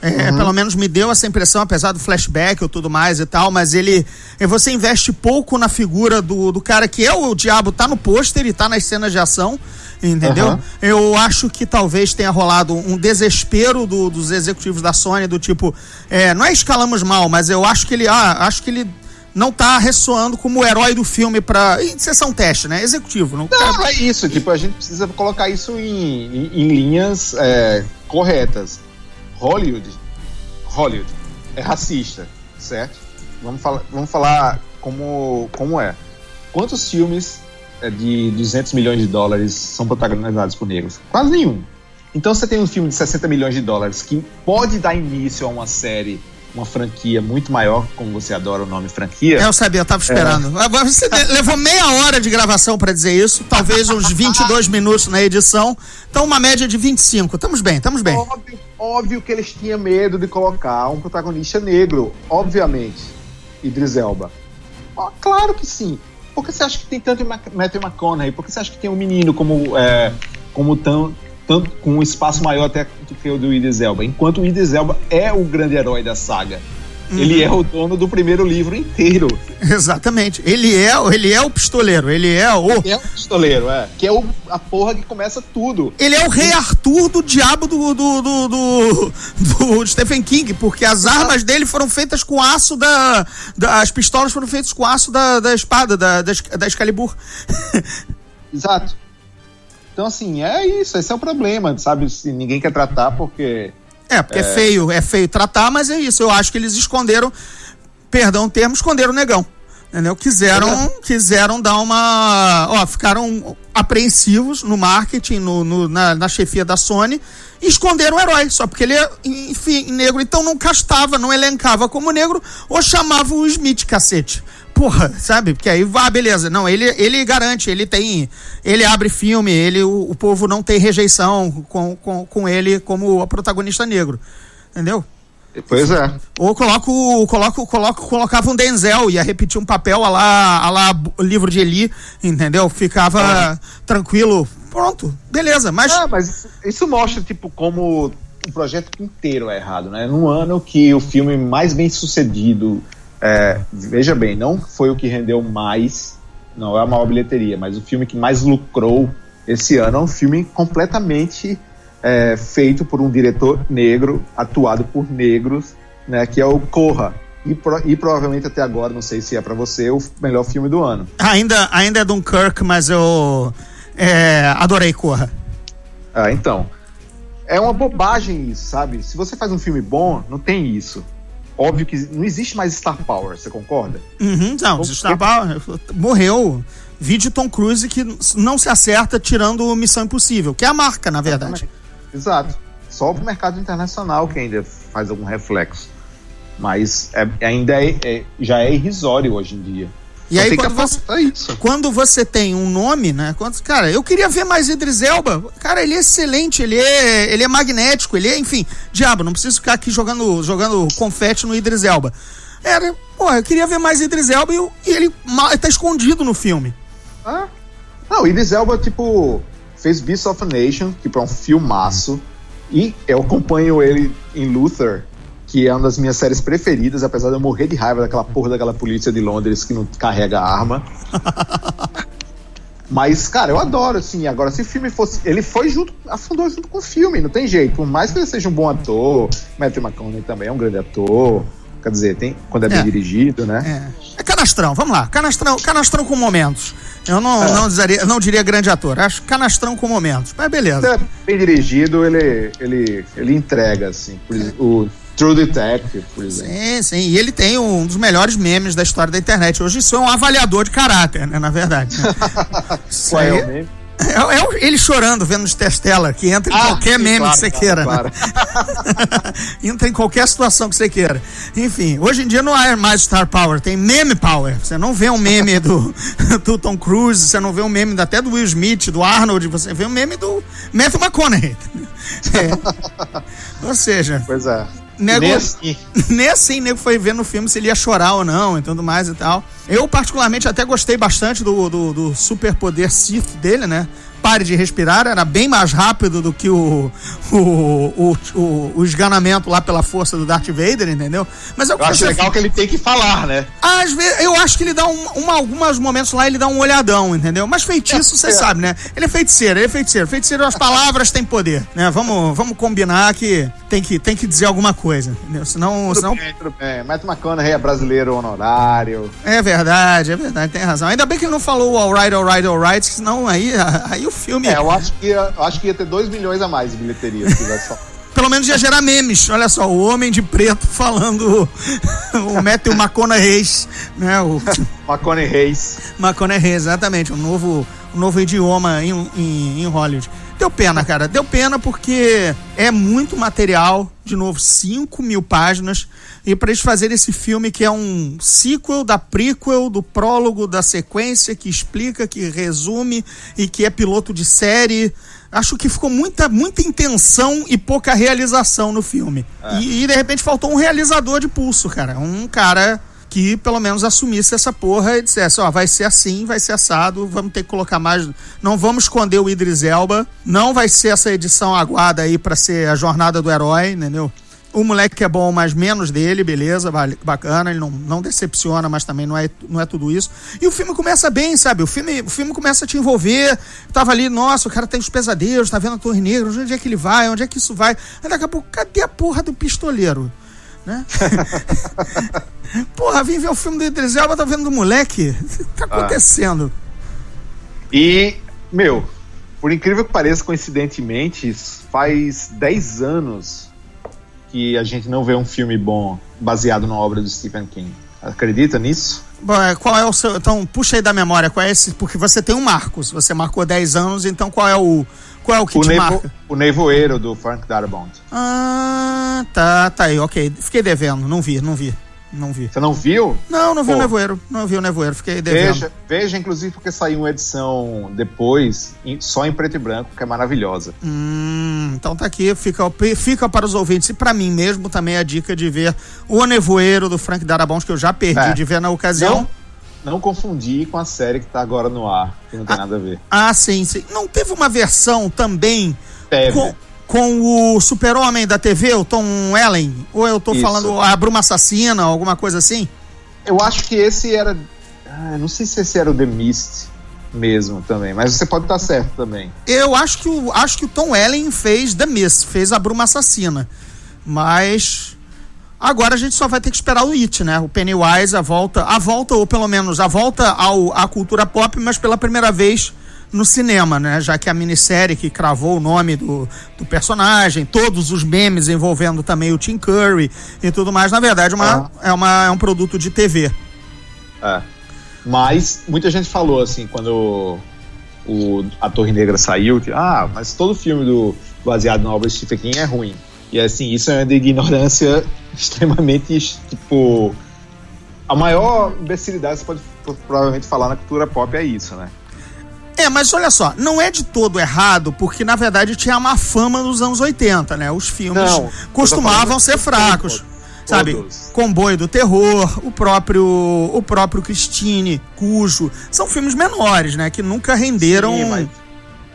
É, Pelo menos me deu essa impressão, apesar do flashback ou tudo mais e tal, mas ele. é, Você investe pouco na figura do, do cara que é o diabo, tá no pôster e tá nas cenas de ação, entendeu? Aham. Eu acho que talvez tenha rolado um desespero do- dos executivos da Sony, do tipo, é, não é escalamos mal, mas eu acho que ele. Ah, acho que ele não tá ressoando como o herói do filme pra. Sessão teste, né? Executivo. Não, Não, não é isso. Tipo, a gente precisa colocar isso em, em- em linhas é, corretas. Hollywood, Hollywood é racista, certo? Vamos falar, vamos falar como, como é. Quantos filmes é, de 200 milhões de dólares são protagonizados por negros? Quase nenhum. Então você tem um filme de 60 milhões de dólares que pode dar início a uma série, uma franquia muito maior, como você adora o nome franquia. É, eu sabia, eu tava esperando. Agora Você levou meia hora de gravação pra dizer isso, talvez uns 22 minutos na edição. Então, uma média de 25. Estamos bem, estamos bem. Óbvio, óbvio que eles tinham medo de colocar um protagonista negro, obviamente. Idris Elba. Ó, claro que sim. Por que você acha que tem tanto Matthew McConaughey? Por que você acha que tem um menino como, é, como tão, tanto, com um espaço maior até do que o do Idris Elba? Enquanto o Idris Elba é o grande herói da saga. Ele é o dono do primeiro livro inteiro. Exatamente. Ele é, ele é o pistoleiro, ele é o. É o pistoleiro, é. Que é o, a porra que começa tudo. Ele é o rei Arthur do diabo do, do, do, do, do Stephen King, porque as armas dele foram feitas com aço da. da- as pistolas foram feitas com aço da, da espada, da, da, da Excalibur. Exato. Então, assim, é isso. Esse é o problema, sabe? Se ninguém quer tratar porque. É, porque é. feio, é feio tratar, mas é isso. Eu acho que eles esconderam, perdão o termo, esconderam o negão. Entendeu? Quiseram, quiseram dar uma. Ó, ficaram apreensivos no marketing, no, no- na, na chefia da Sony, e esconderam o herói, só porque ele é, enfim, negro. Então não castava, não elencava como negro, ou chamava o Smith, cacete. Porra, sabe? Porque aí, ah, beleza. Não, ele, ele garante, ele tem. Ele abre filme, ele, o, o povo não tem rejeição com, com, com ele como protagonista negro. Entendeu? Pois é. Ou coloco, coloco, coloco, colocava um Denzel, ia repetir um papel a lá, a lá livro de Eli, entendeu? Ficava tranquilo. Pronto, beleza. Mas Ah, mas isso, isso mostra, tipo, como o projeto inteiro é errado, né? Num ano que o filme mais bem sucedido, é, veja bem, não foi o que rendeu mais, não é a maior bilheteria, mas o filme que mais lucrou esse ano é um filme completamente é, feito por um diretor negro, atuado por negros, né? Que é o Corra. E, pro- e provavelmente até agora, não sei se é pra você, o melhor filme do ano. ainda, ainda é Dunkirk, mas eu é, adorei Corra. Ah, então. É uma bobagem isso, sabe? Se você faz um filme bom, não tem isso. Óbvio que não existe mais Star Power, você concorda? Uhum, não, Como Star Power morreu. Vídeo Tom Cruise que não se acerta tirando Missão Impossível, que é a marca, na verdade. Exato. Só pro mercado internacional que ainda faz algum reflexo. Mas é- ainda é, é- já é irrisório hoje em dia. E Só aí, quando você- quando você tem um nome, né? Quando, cara, eu queria ver mais Idris Elba. Cara, ele é excelente, ele é, ele é magnético, ele é, enfim, diabo, não preciso ficar aqui jogando, jogando confete no Idris Elba. Era, porra, eu queria ver mais Idris Elba e, e ele ma- tá escondido no filme. Ah. Não, o Idris Elba, tipo, fez Beast of a Nation, que é um filmaço. E eu acompanho ele em Luther, que é uma das minhas séries preferidas, apesar de eu morrer de raiva daquela porra daquela polícia de Londres que não carrega arma. Mas, cara, eu adoro, assim. Agora, se o filme fosse. Ele foi junto, afundou junto com o filme, não tem jeito. Por mais que ele seja um bom ator, Matthew McConaughey também é um grande ator. Quer dizer, tem, quando é bem É. dirigido, né? É. É canastrão, vamos lá. Canastrão, canastrão com momentos. Eu não, É. não, diria, não diria grande ator, acho canastrão com momentos. Mas beleza. é bem dirigido, ele, ele, ele entrega, assim. Por o True Detective, por exemplo. Sim, sim. E ele tem um dos melhores memes da história da internet. Hoje isso é um avaliador de caráter, né? Na verdade. né? Qual é o meme? é, é ele chorando vendo os Testela, que entra em Ah, qualquer sim, meme claro, que você claro, queira. claro. Né? entra em qualquer situação que você queira. Enfim, hoje em dia não é mais Star Power, tem meme power. Você não vê um meme do, do Tom Cruise, você não vê um meme até do Will Smith, do Arnold, você vê um meme do Matthew McConaughey. É. Ou seja, Pois é. Nego- Nem assim. nem assim nego foi ver no filme se ele ia chorar ou não e tudo mais e tal. Eu, particularmente, até gostei bastante do, do, do superpoder Sith dele, né? Pare de respirar, era bem mais rápido do que o, o, o, o, o esganamento lá pela força do Darth Vader, entendeu? Mas é Eu acho legal que ele tem que falar, né? às vezes, eu acho que ele dá um, uma, alguns momentos lá, ele dá um olhadão, entendeu? Mas feitiço, você É. sabe, né? Ele é feiticeiro, ele é feiticeiro. Feiticeiro, as palavras têm poder, né? Vamos, vamos combinar que tem, que tem que dizer alguma coisa, entendeu? Senão, Tudo senão bem, tudo bem. Matt McConaughey é brasileiro honorário. é verdade, é verdade, tem razão. Ainda bem que ele não falou alright, alright, alright, senão aí, aí o filme, É, eu acho que ia, acho que ia ter 2 milhões a mais de bilheteria se tivesse só. pelo menos ia gerar memes. Olha só, o homem de preto falando o Matthew McConaughey, né? O, McConaughey Reis. McConaughey, exatamente, um novo, um novo idioma em, em, em Hollywood. Deu pena, cara, deu pena porque é muito material, de novo, 5 mil páginas, e para eles fazerem esse filme que é um sequel da prequel, do prólogo da sequência, que explica, que resume e que é piloto de série. Acho que ficou muita, muita intenção e pouca realização no filme. E, e, de repente faltou um realizador de pulso, cara. Um cara que pelo menos assumisse essa porra e dissesse, ó, vai ser assim, vai ser assado, vamos ter que colocar mais, não vamos esconder o Idris Elba, não vai ser essa edição aguada aí pra ser a jornada do herói, entendeu? O moleque que é bom, mas menos dele, beleza, bacana, ele não, não decepciona, mas também não é, não é tudo isso. E o filme começa bem, sabe? O filme, o filme começa a te envolver. Tava ali, nossa, o cara tem os pesadelos, tá vendo a Torre Negra, onde é que ele vai, onde é que isso vai? Aí daqui a pouco, cadê a porra do pistoleiro? Né? Porra, vim ver o filme do Idris Elba, tá vendo do moleque? O que tá acontecendo? E, meu, por incrível que pareça, coincidentemente, faz 10 anos que a gente não vê um filme bom baseado na obra do Stephen King. Acredita nisso? É, qual é o seu. Então, puxa aí da memória, qual é esse? Porque você tem um marco. Se você marcou 10 anos, então qual é o. Qual é o que O, te nevo, marca? o Nevoeiro do Frank Darabont. Ah, tá, tá aí, ok. Fiquei devendo, não vi, não vi. Não vi. Você não viu? Não, não vi o Pô. nevoeiro. Não vi o nevoeiro, fiquei devendo. Veja, veja, inclusive, porque saiu uma edição depois, só em preto e branco, que é maravilhosa. Hum, então tá aqui, fica, fica para os ouvintes e para mim mesmo também a dica de ver o Nevoeiro do Frank Darabont, que eu já perdi É. de ver na ocasião. Não, não confundir com a série que tá agora no ar, que não tem nada a ver. Ah, sim, sim. Não teve uma versão também Teve. com, com o super-homem da TV, o Tom Ellen? Ou eu tô Isso. falando a Bruma Assassina, alguma coisa assim? Eu acho que esse era. Ah, não sei se esse era o The Mist mesmo também, mas você pode estar certo também. Eu acho que o, acho que o Tom Ellen fez The Mist, fez a Bruma Assassina. Mas agora a gente só vai ter que esperar o It, né? O Pennywise, a volta, a volta ou pelo menos a volta ao, à cultura pop, mas pela primeira vez no cinema, né? Já que a minissérie que cravou o nome do, do personagem, todos os memes envolvendo também o Tim Curry e tudo mais, na verdade, uma, é, uma, é um produto de TV. É. Mas muita gente falou assim, quando o, a Torre Negra saiu, que, ah, mas todo filme do baseado na obra de Stephen King é ruim. E assim, isso é uma de ignorância extremamente, tipo. A maior imbecilidade que você pode pro- provavelmente falar na cultura pop é isso, né? É, mas olha só, não é de todo errado, porque na verdade tinha uma fama nos anos 80, né? Os filmes Não, costumavam ser fracos. Sabe? Todos. Comboio do Terror, o próprio o próprio Christine, Cujo, são filmes menores, né, que nunca renderam Sim, mas,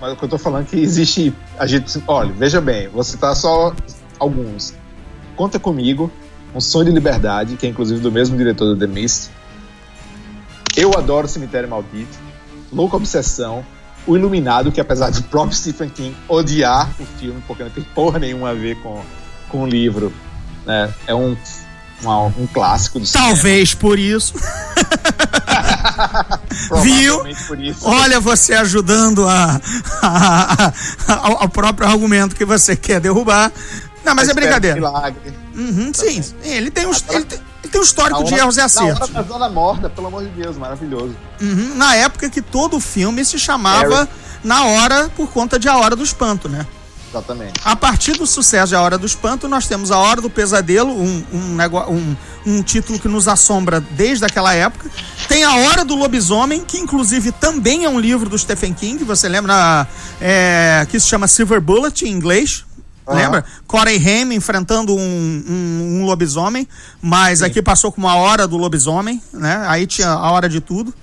mas o que eu tô falando é que existe. A gente. Olha, veja bem, você tá só alguns. Conta comigo, Um Sonho de Liberdade, que é inclusive do mesmo diretor do The Mist. Eu adoro Cemitério Maldito. Louca Obsessão. O Iluminado, que apesar de próprio Stephen King odiar o filme, porque não tem porra nenhuma a ver com, com o livro, né? É um, uma- um clássico do cinema. talvez por isso. Viu? Por isso. Olha você ajudando a, a- a- ao, próprio argumento que você quer derrubar. Não, mas é brincadeira. Milagre. Uhum, sim, ele tem um, ele tem, ele tem um histórico Na de hora- erros e acertos. Na hora da Zona Morta, pelo amor de Deus, maravilhoso. Uhum, na época que todo o filme se chamava Na Hora por conta de A Hora do Espanto, né? Exatamente. A partir do sucesso de A Hora do Espanto, nós temos A Hora do Pesadelo, um, um, um, um título que nos assombra desde aquela época. Tem A Hora do Lobisomem, que inclusive também é um livro do Stephen King, você lembra? É, que se chama Silver Bullet em inglês. Aham. Lembra? Corey Haim enfrentando um, um, um lobisomem, mas aqui passou com uma hora do lobisomem, né? Aí tinha a hora de tudo.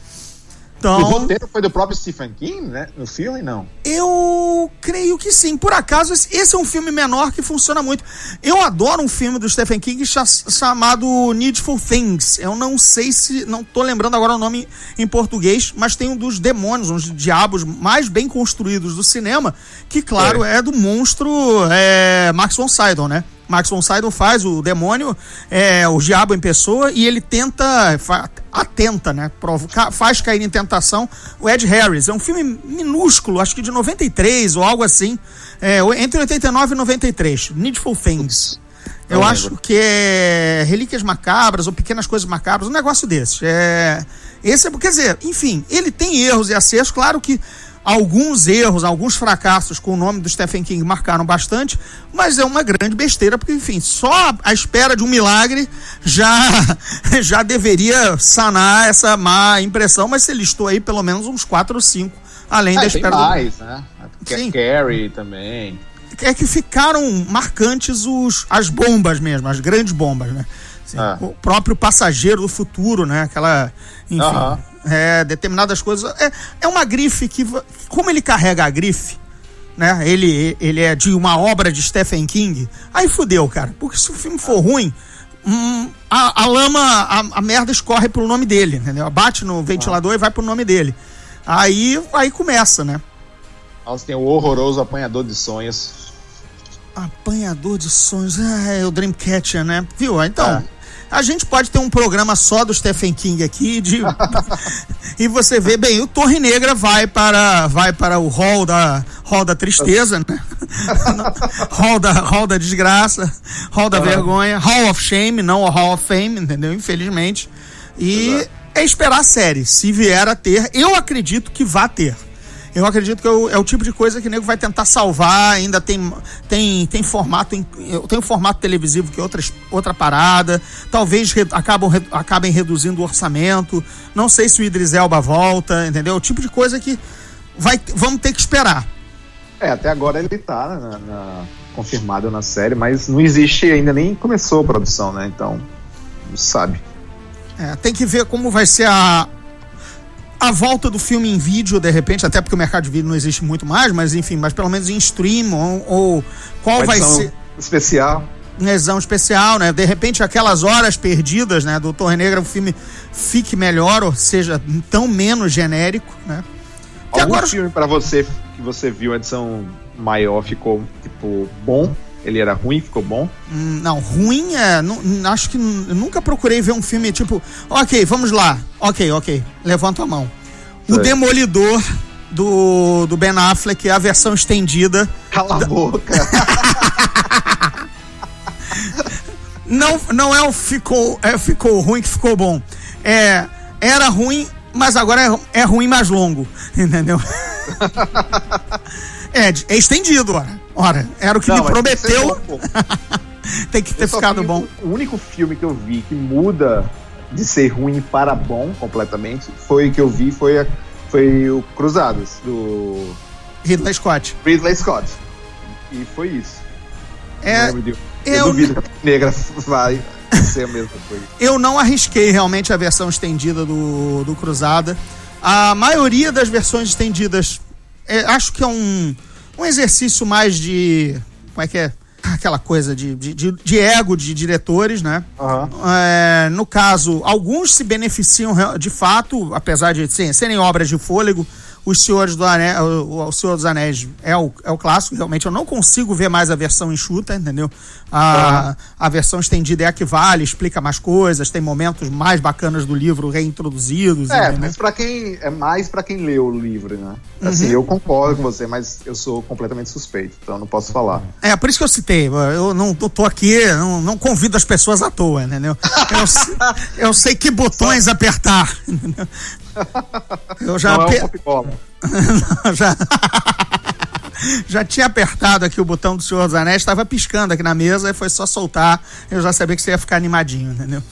O Então, roteiro foi do próprio Stephen King, né? No filme, não. eu creio que sim. Por acaso, esse é um filme menor que funciona muito. Eu adoro um filme do Stephen King cha- chamado Needful Things. Eu não sei se. Não tô lembrando agora o nome em português, mas tem um dos demônios, um dos diabos mais bem construídos do cinema, que, claro, é, do monstro é, Max von Sydow, né? Max von Sydow faz o demônio, é, o diabo em pessoa, e ele tenta, atenta, né? Provoca, faz cair em tentação o Ed Harris. É um filme minúsculo, acho que de 93 ou algo assim, é, entre 89 e 93, Needful Things. Eu Não acho lembro. que é Relíquias Macabras ou Pequenas Coisas Macabras, um negócio desse. É, esse é, quer dizer, enfim, ele tem erros e acertos, claro que alguns erros, alguns fracassos com o nome do Stephen King marcaram bastante, mas é uma grande besteira, porque, enfim, só a espera de um milagre já, já deveria sanar essa má impressão, mas você listou aí pelo menos uns quatro ou cinco, além da Ah, tem espera do mais, né? Sim. Carrie também. é que ficaram marcantes os, as bombas mesmo, as grandes bombas, né? Ah. O próprio passageiro do futuro, né? Aquela. Enfim. Aham. é, determinadas coisas. É, é uma grife que. Como ele carrega a grife, né? Ele, ele é de uma obra de Stephen King. Aí fudeu, cara. Porque se o filme for ruim. hum, a, a lama, a, a merda escorre pro nome dele, entendeu? Bate no ventilador e vai pro nome dele. Aí, aí começa, né? Nossa, tem o horroroso apanhador de sonhos. Apanhador de sonhos. Ah, é o Dreamcatcher, né? Viu? Então, É. a gente pode ter um programa só do Stephen King aqui de e você vê bem, o Torre Negra vai para vai para o hall da hall da tristeza, né? hall da hall da desgraça, hall da Aham. vergonha, hall of shame, não o hall of fame, entendeu? Infelizmente. E Exato. é esperar a série, se vier a ter, eu acredito que vá ter. Eu acredito que é o, é o tipo de coisa que o nego vai tentar salvar, ainda tem, tem, tem formato, tem um formato televisivo que é outra, outra parada, talvez re- acabam, re- acabem reduzindo o orçamento, não sei se o Idris Elba volta, entendeu? O tipo de coisa que vai, vamos ter que esperar. É, até agora ele tá na- na- confirmado na série, mas não existe ainda, nem começou a produção, né? Então, não sabe. É, tem que ver como vai ser a, a volta do filme em vídeo, de repente, até porque o mercado de vídeo não existe muito mais, mas enfim, mas pelo menos em stream, ou, ou qual Uma vai ser. especial. lesão especial, né? De repente, aquelas horas perdidas, né, do Torre Negra, o filme fique melhor, ou seja, tão menos genérico, né? Que Algum agora filme pra você que você viu a edição maior ficou, tipo, bom? Ele era ruim, ficou bom? hum, não, ruim é, nu- acho que nunca procurei ver um filme tipo, OK, vamos lá. OK, OK. Levanta a mão. O Sei. Demolidor do, do Ben Affleck, a versão estendida. Cala a boca! Não, não é o ficou, é ficou ruim que ficou bom. É, era ruim, mas agora é, é ruim mais longo, entendeu? é, é estendido, ora. Ora, era o que Não, me prometeu, pô, tem que ter ficado bom. O único filme que eu vi que muda de ser ruim para bom completamente foi o que eu vi foi, a- foi o Cruzadas, do Ridley Scott. Ridley Scott. E foi isso. É, eu- eu duvido que a Negra vai ser a mesma coisa. eu não arrisquei realmente a versão estendida do, do Cruzada. A maioria das versões estendidas, é, acho que é um, um exercício mais de. Como é que é? Aquela coisa de, de, de- ego de diretores, né? Aham. É, no caso, alguns se beneficiam de fato, apesar de sim, serem obras de fôlego. Os Senhores do Anéis, o, o Senhor dos Anéis é o, é o clássico, realmente. Eu não consigo ver mais a versão enxuta, entendeu? A, a versão estendida é a que vale, explica mais coisas, tem momentos mais bacanas do livro reintroduzidos. É, entendeu? mas para quem é mais pra quem leu o livro, né? Assim, Uhum. eu concordo com você, mas eu sou completamente suspeito, então não posso falar. É, por isso que eu citei. Eu não eu tô aqui, não, não convido as pessoas à toa, entendeu? Eu, eu sei que botões apertar. entendeu? Eu já, não é um pop-bola. já, já tinha apertado aqui o botão do Senhor dos Anéis, estava piscando aqui na mesa, e foi só soltar. Eu já sabia que você ia ficar animadinho, entendeu?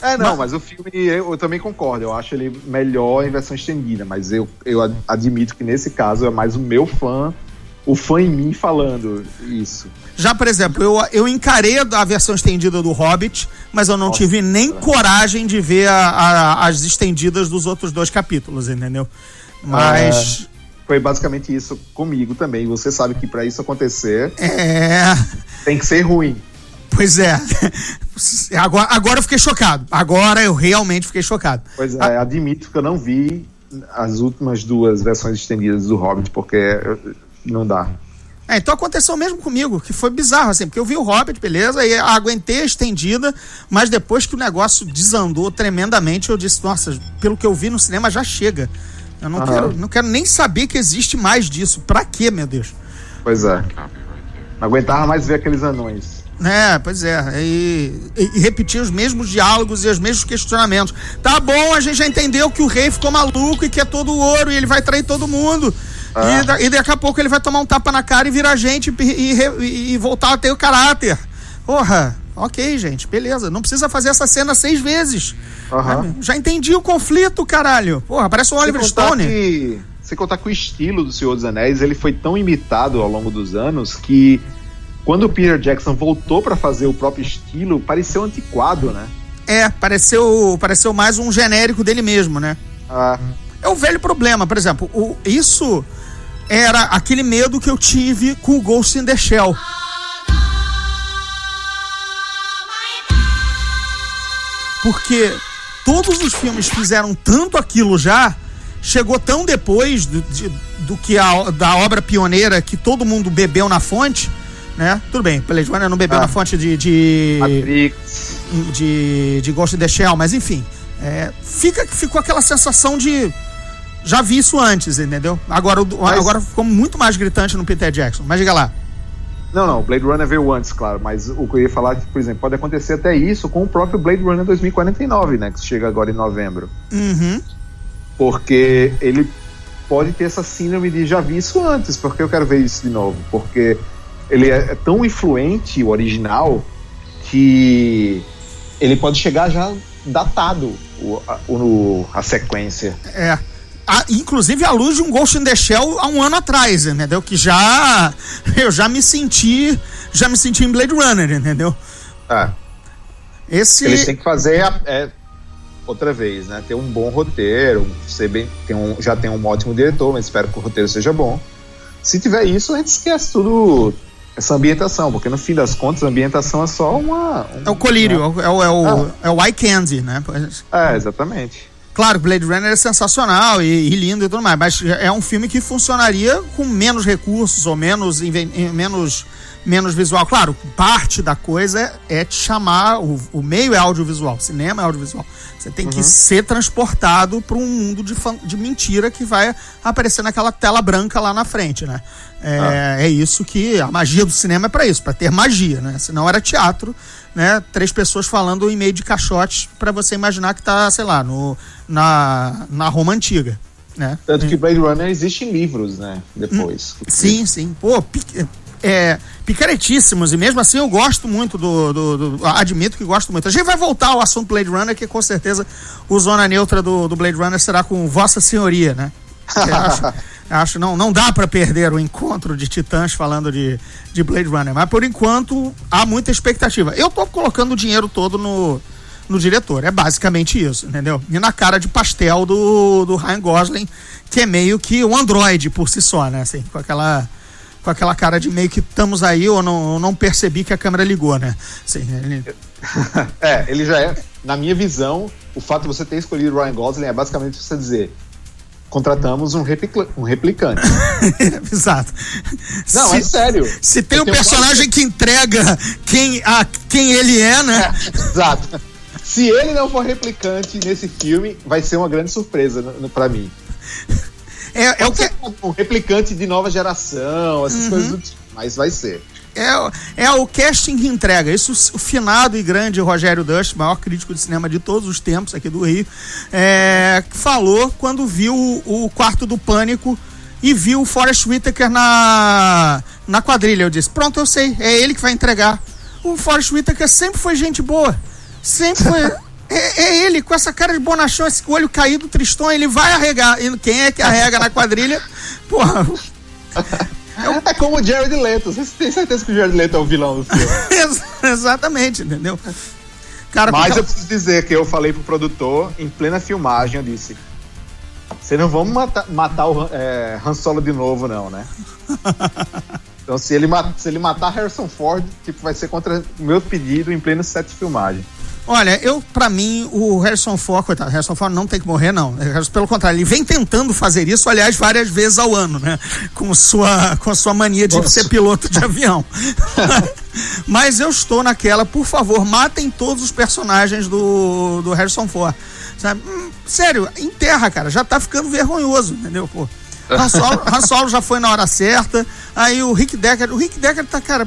É, não, mas o filme eu, também concordo. Eu acho ele melhor em versão estendida, mas eu, eu ad- admito que nesse caso é mais o meu fã o fã em mim falando isso. Já, por exemplo, eu, eu encarei a versão estendida do Hobbit, mas eu não Nossa. tive nem coragem de ver a- a- as estendidas dos outros dois capítulos, entendeu? Mas. Foi basicamente isso comigo também. Você sabe que pra isso acontecer É. tem que ser ruim. Pois é. Agora, agora eu fiquei chocado. Agora eu realmente fiquei chocado. Pois é, admito que eu não vi as últimas duas versões estendidas do Hobbit, porque não dá. É, então aconteceu mesmo comigo, que foi bizarro, assim, porque eu vi o Hobbit, beleza, e aguentei a estendida, mas depois que o negócio desandou tremendamente, eu disse, nossa, pelo que eu vi no cinema já chega. Eu não, Aham. quero, não quero nem saber que existe mais disso. Pra quê, meu Deus? Pois é. Não aguentava mais ver aqueles anões. É, pois é. E, e- e repetir os mesmos diálogos e os mesmos questionamentos. Tá bom, a gente já entendeu que o rei ficou maluco e quer todo o ouro e ele vai trair todo mundo. Ah. E, da- e daqui a pouco ele vai tomar um tapa na cara e virar gente e, e e voltar a ter o caráter. Porra, ok, gente, beleza. Não precisa fazer essa cena seis vezes. Sabe? Já entendi o conflito, caralho. Porra, parece o Oliver Stone. que- contar que o estilo do Senhor dos Anéis ele foi tão imitado ao longo dos anos que quando o Peter Jackson voltou pra fazer o próprio estilo, pareceu antiquado, né? É, pareceu, pareceu mais um genérico dele mesmo, né? Ah, É o velho problema, por exemplo, o, isso era aquele medo que eu tive com o Ghost in the Shell. Porque todos os filmes fizeram tanto aquilo já, chegou tão depois do, de- do que a, da obra pioneira que todo mundo bebeu na fonte, né? Tudo bem, Blade Runner não bebeu Ah. na fonte de, de, Matrix. de, de Ghost in the Shell, mas enfim, é, fica, ficou aquela sensação de já vi isso antes, entendeu? Agora, Mas- agora ficou muito mais gritante no Peter Jackson. Mas diga lá. Não, não, o Blade Runner veio antes, claro, mas o que eu ia falar, por exemplo, pode acontecer até isso com o próprio Blade Runner 2049, né, que chega agora em novembro. Uhum. Porque ele pode ter essa síndrome de já vi isso antes, porque eu quero ver isso de novo. Porque ele é é tão influente, o original, que ele pode chegar já datado o, a, o- a sequência. É. A- inclusive à luz de um Ghost in the Shell há um ano atrás, entendeu? Que já eu já me senti, já me senti em Blade Runner, entendeu? É, Esse eles têm que fazer a- é, outra vez, né? Ter um bom roteiro, ser bem, ter um, já tem um ótimo diretor, mas espero que o roteiro seja bom. Se tiver isso, a gente esquece tudo essa ambientação, porque no fim das contas a ambientação é só uma. um- é o colírio, é o, é o, é o, Ah. é o eye candy, né? Pois- É, exatamente. Claro, Blade Runner é sensacional e, e lindo e tudo mais, mas é um filme que funcionaria com menos recursos ou menos, eh, menos, menos visual. Claro, parte da coisa é te chamar, o, o meio é audiovisual, cinema é audiovisual. Você tem que ser transportado para um mundo de, de mentira que vai aparecer naquela tela branca lá na frente, né? É, é isso que a magia do cinema é para isso, para ter magia, né? Senão era teatro, né? Três pessoas falando em meio de caixotes para você imaginar que tá, sei lá, no, na, na Roma antiga, né? Tanto que Blade Runner existe em livros, né? Depois. Sim, sim. Pô, é, picaretíssimos. E mesmo assim eu gosto muito do, do- do- Admito que gosto muito. A gente vai voltar ao assunto Blade Runner, que com certeza o zona neutra do, do Blade Runner será com Vossa Senhoria, né? Acho, acho não, não dá pra perder o encontro de titãs falando de, de Blade Runner. Mas por enquanto há muita expectativa. Eu tô colocando o dinheiro todo no, no diretor. É basicamente isso, entendeu? E na cara de pastel do, do Ryan Gosling, que é meio que um androide por si só, né? Assim, com aquela com aquela cara de meio que estamos aí ou não, não percebi que a câmera ligou, né? Assim, ele- É, ele já é. Na minha visão, o fato de você ter escolhido Ryan Gosling é basicamente você dizer. Contratamos um, replicla- um replicante. Exato. Não, se, é sério. se tem um personagem que entrega quem, a, quem ele é, né? Exato. Se ele não for replicante nesse filme, vai ser uma grande surpresa pra mim. É, é o que, Um replicante de nova geração, essas coisas do tipo. Mas vai ser. É, é o casting que entrega. Isso o finado e grande Rogério Dust, maior crítico de cinema de todos os tempos aqui do Rio, é, falou quando viu o, o quarto do pânico e viu o Forrest Whitaker na, na quadrilha. Eu disse: Pronto, eu sei, é ele que vai entregar. O Forrest Whitaker sempre foi gente boa. Sempre foi. É, é ele, com essa cara de bonachão, esse olho caído, tristão, ele vai arregar. E quem é que arrega na quadrilha? Porra. É, é como o Jared Leto. Você tem certeza que o Jared Leto é o vilão do filme? Exatamente, entendeu? Cara, Mas porque- eu preciso dizer que eu falei pro produtor, em plena filmagem, eu disse: Vocês não vão matar, matar o é, Han Solo de novo, não, né? Então, se ele, se ele matar Harrison Ford, tipo, vai ser contra o meu pedido em pleno set de filmagem. Olha, eu, pra mim, o Harrison Ford, coitado, Harrison Ford não tem que morrer, não. Pelo contrário, ele vem tentando fazer isso, aliás, várias vezes ao ano, né? Com sua, com a sua mania de Nossa. ser piloto de avião. Mas eu estou naquela, por favor, matem todos os personagens do, do Harrison Ford. Sabe? Hum, sério, enterra, cara, já tá ficando vergonhoso, entendeu, pô? Han Solo, Han Solo já foi na hora certa, aí o Rick Decker, o Rick Decker tá, cara,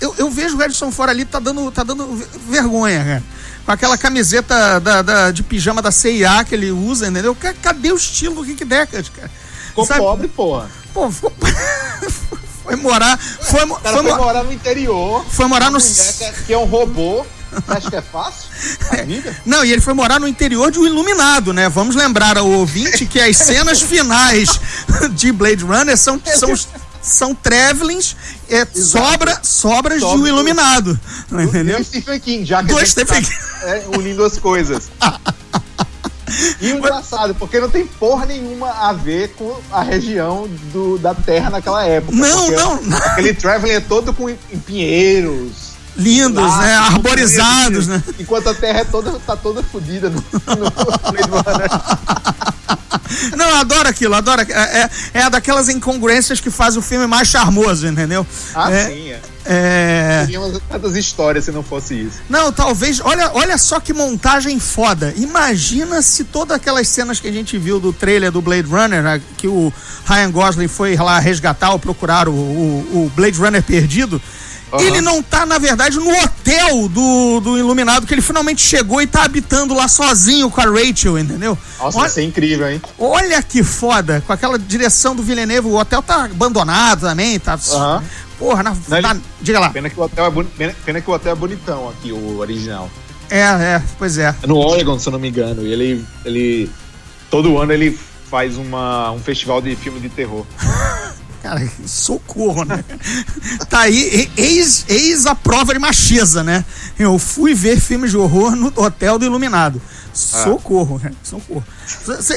eu, eu vejo o Harrison Ford ali, tá dando, tá dando ve- vergonha, cara. Com aquela camiseta da, da- de pijama da CIA que ele usa, entendeu? Ca- Cadê o estilo do Rick Deckard, cara? Ficou Sabe? pobre, porra. Pô, ficou... foi morar. Foi, mo- O cara foi, foi mo- morar no interior. foi morar no. Que é- que é um robô. Você acha que é fácil? A vida? Não, e ele foi morar no interior de um iluminado, né? Vamos lembrar ao ouvinte que as cenas finais de Blade Runner são, são, são travelings, é, sobra, sobras de um Sobra do- iluminado. Entendeu? E o Stephen King, já que Do a gente Stephen tá, é, unindo as coisas. E engraçado, porque não tem porra nenhuma a ver com a região do, da Terra naquela época. Não, não. Aquele traveling é todo com em pinheiros. Lindos, lagos, né? Arborizados, né? Enquanto a Terra é toda, tá toda fodida no, no Blade Runner. Não, eu adoro aquilo, adoro. É, é, é daquelas incongruências que faz o filme mais charmoso, entendeu? Ah, é, sim, é. é... Teríamos tantas histórias se não fosse isso. Não, talvez. Olha, olha só que montagem foda. Imagina se todas aquelas cenas que a gente viu do trailer do Blade Runner, né, que o Ryan Gosling foi lá resgatar ou procurar o, o- o Blade Runner perdido. Aham. Ele não tá, na verdade, no hotel do, do Iluminado, que ele finalmente chegou e tá habitando lá sozinho com a Rachel, entendeu? Nossa, olha, vai ser incrível, hein? olha que foda, com aquela direção do Villeneuve, o hotel tá abandonado também, tá. Aham. Porra, na, Não, ele- na- diga lá. Pena que, o hotel é boni- pena, pena que o hotel é bonitão aqui, o original. É, é, pois é. É no Oregon, se eu não me engano. E ele, ele todo ano ele faz uma, um festival de filme de terror. Cara, socorro, né? tá aí, eis, eis a prova de macheza, né? Eu fui ver filmes de horror no Hotel do Iluminado. Socorro, cara, socorro.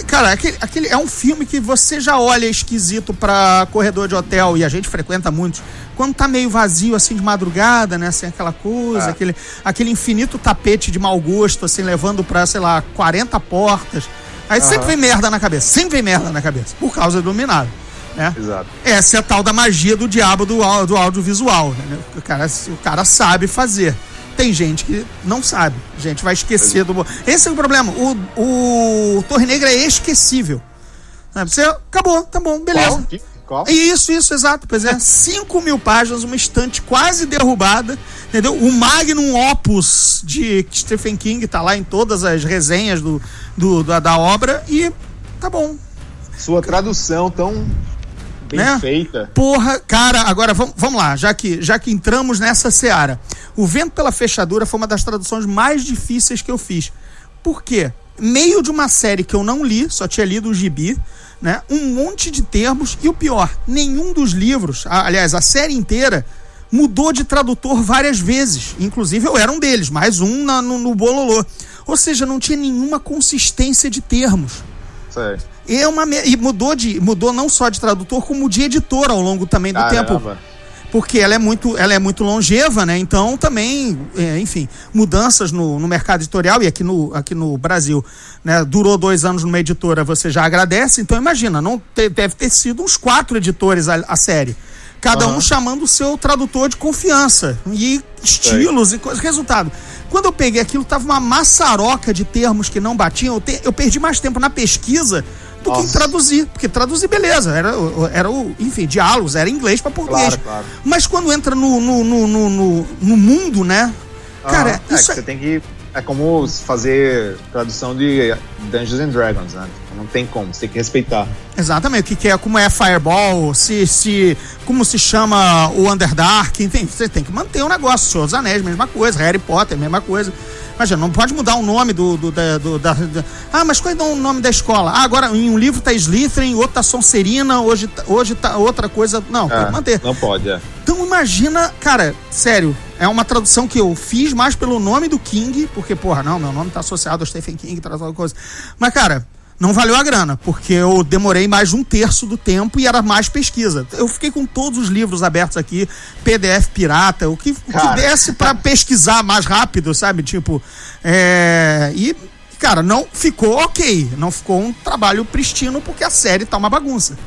Cara, aquele, aquele é um filme que você já olha esquisito pra corredor de hotel, e a gente frequenta muitos, quando tá meio vazio, assim, de madrugada, né? Assim, aquela coisa, É. aquele, aquele infinito tapete de mau gosto, assim, levando pra, sei lá, 40 portas. Aí sempre vem merda na cabeça, sempre vem merda na cabeça, por causa do Iluminado, né? Exato. Essa é a tal da magia do diabo do, do audiovisual. Né? O, cara, o cara sabe fazer. Tem gente que não sabe. A gente vai esquecer do. Esse é o problema. O, o Torre Negra é esquecível. Sabe? Você acabou, tá bom, beleza. Qual? Qual? Isso, isso, exato. Pois é, 5 mil páginas, uma estante quase derrubada, entendeu? O Magnum Opus de Stephen King tá lá em todas as resenhas do, do- da, da obra e tá bom. Sua tradução tão bem Né? feita. Porra, cara, agora vamos, vamos lá, já que, já que entramos nessa seara. O Vento pela Fechadura foi uma das traduções mais difíceis que eu fiz. Por quê? Meio de uma série que eu não li, só tinha lido o gibi, né? Um monte de termos e o pior, nenhum dos livros, a- aliás, a série inteira mudou de tradutor várias vezes. Inclusive eu era um deles, mais um na- no, no Bololô. Ou seja, não tinha nenhuma consistência de termos. Sério. É uma e mudou de mudou não só de tradutor como de editor ao longo também do tempo Caramba. porque ela é muito ela é muito longeva né então também é, enfim mudanças no, no mercado editorial e aqui no aqui no Brasil né durou dois anos numa editora você já agradece então imagina não te- deve ter sido uns quatro editores a, a série cada Aham. um chamando o seu tradutor de confiança e estilos e coisas resultado quando eu peguei aquilo tava uma maçaroca de termos que não batiam eu, te- eu perdi mais tempo na pesquisa do que Nossa. traduzir, porque traduzir, beleza, era, era o, enfim, diálogos, era inglês para português. Claro, claro. Mas quando entra no, no, no, no, no- mundo, né? Cara, Aham. é, isso que é, você tem que é como fazer tradução de Dungeons and Dragons, né? Não tem como, você tem que respeitar. Exatamente, o que, que é, como é Fireball, se, se, como se chama o Underdark, enfim, você tem que manter o negócio. Senhor dos Anéis, mesma coisa, Harry Potter, mesma coisa. Imagina, não pode mudar o nome do, do, da, do da, da- Ah, mas qual é o nome da escola? Ah, agora em um livro tá Slytherin, outro tá Sonserina, hoje, tá- hoje tá outra coisa. Não, tem É, que manter. Não pode, é. Então imagina, cara, sério, é uma tradução que eu fiz mais pelo nome do King, porque, porra, não, meu nome tá associado ao Stephen King, tá tal coisa. Mas, cara, não valeu a grana, porque eu demorei mais de um terço do tempo e era mais pesquisa. Eu fiquei com todos os livros abertos aqui, PDF pirata, o que, o que desse pra pesquisar mais rápido, sabe? Tipo, é. E. Cara, não ficou ok. Não ficou um trabalho pristino porque a série tá uma bagunça.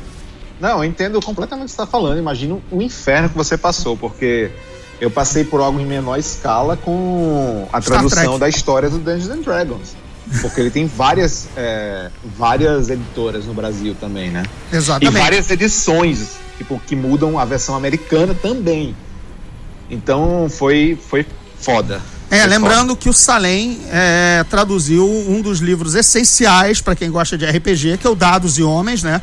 Não, eu entendo completamente o que você está falando. Imagino o inferno que você passou, porque eu passei por algo em menor escala com a Star tradução Trek. da história do Dungeons and Dragons. Porque ele tem várias, é, várias editoras no Brasil também, né? E Exatamente. várias edições, tipo, que mudam a versão americana também. Então foi, foi foda. É, lembrando que o Salem é, traduziu um dos livros essenciais para quem gosta de RPG, que é o Dados e Homens, né?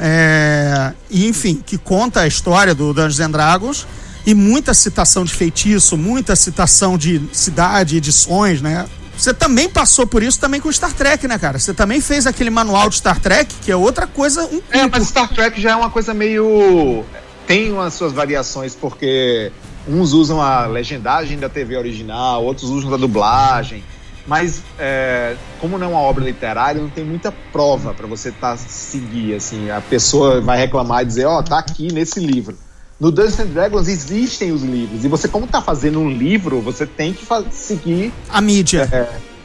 É, e, enfim, que conta a história do Dungeons and Dragons e muita citação de feitiço, muita citação de cidade, edições, né? Você também passou por isso também com Star Trek, né, cara? Você também fez aquele manual de Star Trek, que é outra coisa, um É, mas Star Trek já é uma coisa meio. Tem umas suas variações, porque uns usam a legendagem da TV original, outros usam da dublagem. Mas, é, como não é uma obra literária, não tem muita prova para você tá, seguir. Assim, a pessoa vai reclamar e dizer: Ó, tá aqui nesse livro. No Dungeons and Dragons existem os livros, e você, como tá fazendo um livro, você tem que seguir A mídia.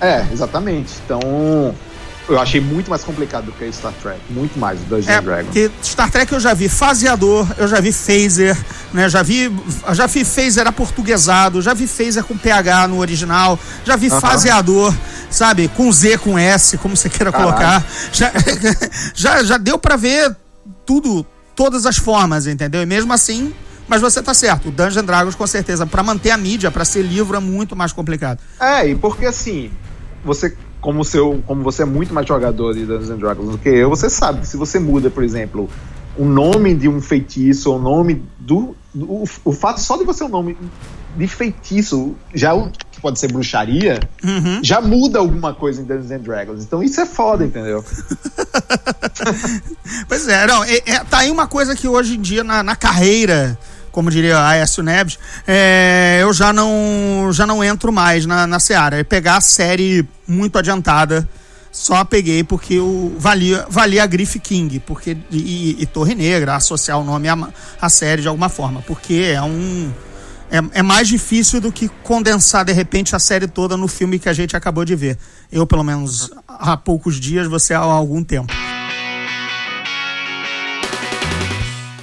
é, exatamente. Então, eu achei muito mais complicado do que Star Trek. Muito mais, o Dungeons É, and Dragons. porque Star Trek eu já vi faseador, eu já vi phaser, né? Já vi, já vi phaser aportuguesado, já vi phaser com PH no original, já vi Aham. faseador, sabe, com Z, com S, como você queira Caralho. colocar. Já, já, já deu pra ver tudo, todas as formas, entendeu? E mesmo assim, mas você tá certo, o Dungeons and Dragons com certeza, pra manter a mídia, pra ser livro é muito mais complicado. É, e porque assim, você, como, seu, como você é muito mais jogador de Dungeons Dragons do que eu, você sabe que se você muda, por exemplo, o nome de um feitiço, o nome do. do- o, o fato só de você o nome de feitiço, já o que pode ser bruxaria, Uhum. já muda alguma coisa em Dungeons and Dragons. Então isso é foda, entendeu? Pois é, não, é, é- tá aí uma coisa que hoje em dia na, na carreira, como diria Aécio Neves, é, eu já não, já não entro mais na, na Seara. É pegar a série muito adiantada. Só peguei porque o, valia, valia a grife King porque, e, e Torre Negra, associar o nome à, à série de alguma forma. Porque é um. É, é mais difícil do que condensar de repente a série toda no filme que a gente acabou de ver. Eu, pelo menos, há poucos dias, você há algum tempo.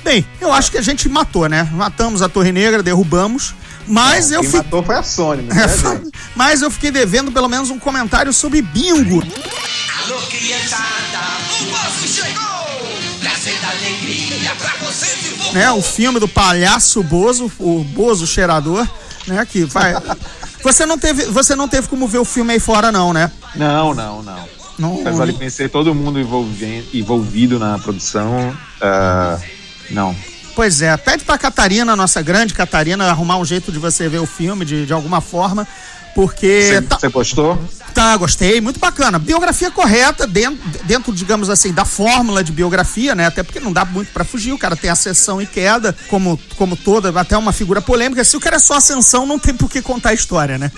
Bem, eu acho que a gente matou, né? Matamos a Torre Negra, derrubamos. Mas eu Quem fiquei. matou foi a Sony, não é? Mas eu fiquei devendo pelo menos um comentário sobre bingo. Alô, criançada, o povo chegou! Né? O filme do palhaço Bozo, o Bozo cheirador, né? Que vai. Você não teve, você não teve como ver o filme aí fora, não, né? Não, não, não. Não- Apesar de conhecer todo mundo envolvido na produção, ah, não. Pois é, pede pra Catarina, nossa grande Catarina, arrumar um jeito de você ver o filme de, de alguma forma. Porque Você tá, gostou? Tá, gostei, muito bacana. Biografia correta dentro, dentro, digamos assim, da fórmula de biografia, né? Até porque não dá muito pra fugir, o cara tem ascensão e queda, como, como toda, até uma figura polêmica. Se o cara é só ascensão, não tem por que contar a história, né?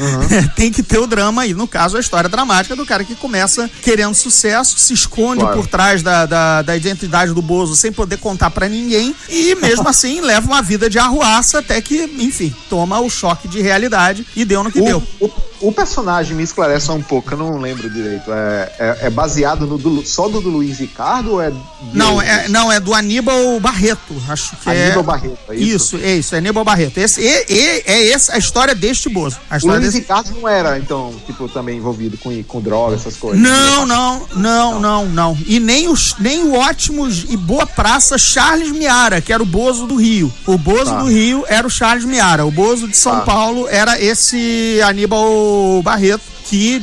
tem que ter o drama aí, no caso, a história dramática do cara que começa querendo sucesso, se esconde Claro. por trás da, da, da identidade do Bozo sem poder contar pra ninguém e mesmo assim leva uma vida de arruaça até que, enfim, toma o choque de realidade e deu no que deu. O, o, personagem me esclarece só um pouco, eu não lembro direito. É, é, é baseado no do, só do, do Luiz Ricardo ou é. Não, outros? é, não, é do Aníbal Barreto. Acho que é. Aníbal Barreto, é Isso, isso? é isso, é Aníbal Barreto. Esse, e- é essa a história deste Bozo. A O Luiz desse... Ricardo não era, então, tipo, também envolvido com, com droga, essas coisas. Não, não, não, não, não. E nem, os, nem o ótimo e boa praça Charles Miara, que era o Bozo do Rio. O Bozo Tá. do Rio era o Charles Miara. O Bozo de São Tá. Paulo era esse Aníbal Barreto, que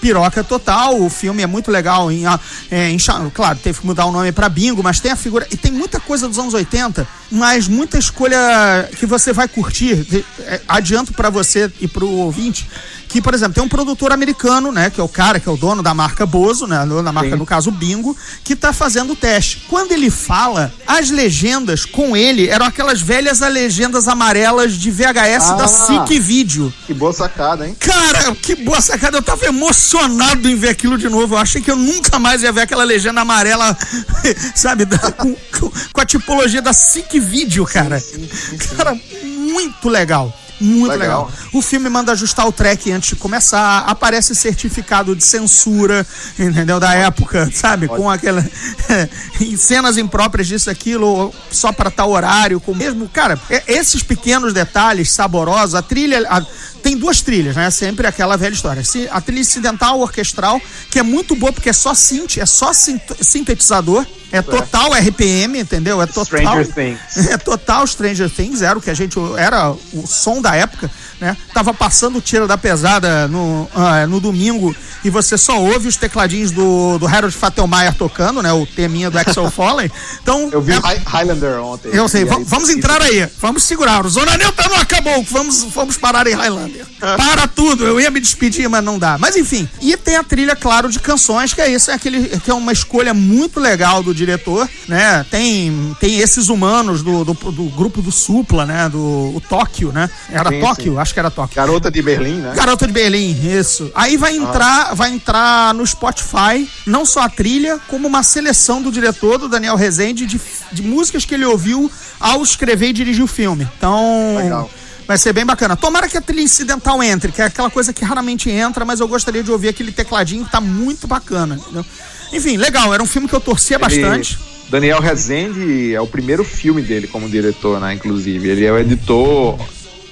piroca total. O filme é muito legal. Em, ah, é, em claro, teve que mudar o nome pra Bingo, mas tem a figura. E tem muita coisa dos anos 80, mas muita escolha que você vai curtir. É, adianto pra você e pro ouvinte. Que, por exemplo, tem um produtor americano, né? Que é o cara que é o dono da marca Bozo, né? Da marca, Sim. no caso, Bingo, que tá fazendo o teste. Quando ele fala, as legendas com ele eram aquelas velhas legendas amarelas de VHS da Ah. SIC Vídeo. Que boa sacada, hein? Cara, que boa sacada. Eu tava emocionado em ver aquilo de novo. Eu achei que eu nunca mais ia ver aquela legenda amarela, sabe? da- com, com- com a tipologia da SIC Vídeo, cara. Cara, muito legal. Muito legal. Legal. O filme manda ajustar o track antes de começar. Aparece certificado de censura, entendeu? Da época, sabe? Com aquela. cenas impróprias disso, aquilo, só para tal horário. Com mesmo. Cara, é- esses pequenos detalhes saborosos, a trilha. a- tem duas trilhas, né? Sempre aquela velha história. A trilha incidental orquestral, que é muito boa porque é só synth, é só sint- sintetizador, é total RPM, entendeu? É total. Stranger Things. É total Stranger Things, era o que a gente. Era o som da época, né? Tava passando o tiro da pesada no, ah, no domingo e você só ouve os tecladinhos do, do Harold Fattelmeier tocando, né? O teminha do Axel Foley. Então. Eu vi é- Hi- Highlander ontem. eu sei, aí- vamos entrar aí, vamos segurar. O Zona Neutra não acabou, vamos, vamos parar em Highlander. Para tudo, eu ia me despedir, mas não dá. Mas enfim, e tem a trilha, claro, de canções, que é isso, é aquele que é uma escolha muito legal do diretor, né? Tem, tem esses humanos do, do, do grupo do Supla, né? Do o Tóquio, né? Era Sim, Tóquio, sim. acho que era Tóquio. Garota de Berlim, né? Garota de Berlim, isso. Aí vai entrar, vai entrar no Spotify, não só a trilha, como uma seleção do diretor, do Daniel Rezende, de, de músicas que ele ouviu ao escrever e dirigir o filme. Então. Legal. Vai ser bem bacana. Tomara que a trilha incidental entre, que é aquela coisa que raramente entra, mas eu gostaria de ouvir aquele tecladinho que tá muito bacana, entendeu? Enfim, legal, era um filme que eu torcia bastante. Daniel Rezende é o primeiro filme dele como diretor, né? Inclusive. Ele é o editor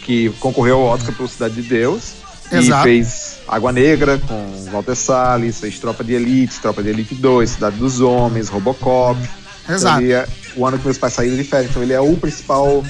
que concorreu ao Oscar pelo Cidade de Deus. Exato. E fez Água Negra com Walter Salles, fez Tropa de Elite, Tropa de Elite 2, Cidade dos Homens, Robocop. Exato. Então, é, o ano que meus pais saíram de férias, então ele é o principal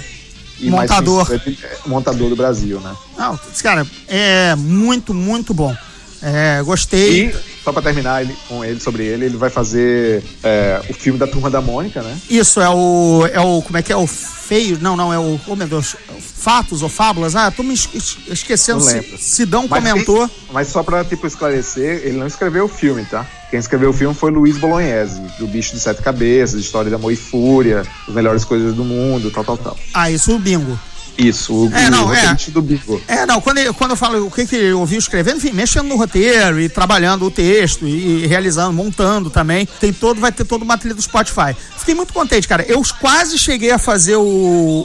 Montador. é, montador do Brasil, né? Não, esse cara é muito, muito bom. É, gostei. E, só pra terminar ele- com ele sobre ele, ele vai fazer é, o filme da Turma da Mônica, né? Isso, é o. É o. Como é que é? O feio. Não, não, é o. Oh, meu Deus. Fatos ou fábulas? Ah, tô me esque- esquecendo. Se-. Sidão Mas comentou. quem- mas só pra, tipo, esclarecer, ele não escreveu o filme, tá? Quem escreveu o filme foi Luiz Bolognese, do Bicho de Sete Cabeças, História de Amor e Fúria, As Melhores Coisas do Mundo, tal, tal, tal. Ah, isso o bingo. Isso, o, É, não, o é. do Bingo. É, não, quando, ele- quando eu falo o que, que ele ouviu escrevendo, enfim, mexendo no roteiro e trabalhando o texto e realizando, montando também, tem todo, vai ter toda uma trilha do Spotify. Fiquei muito contente, cara. Eu quase cheguei a fazer o,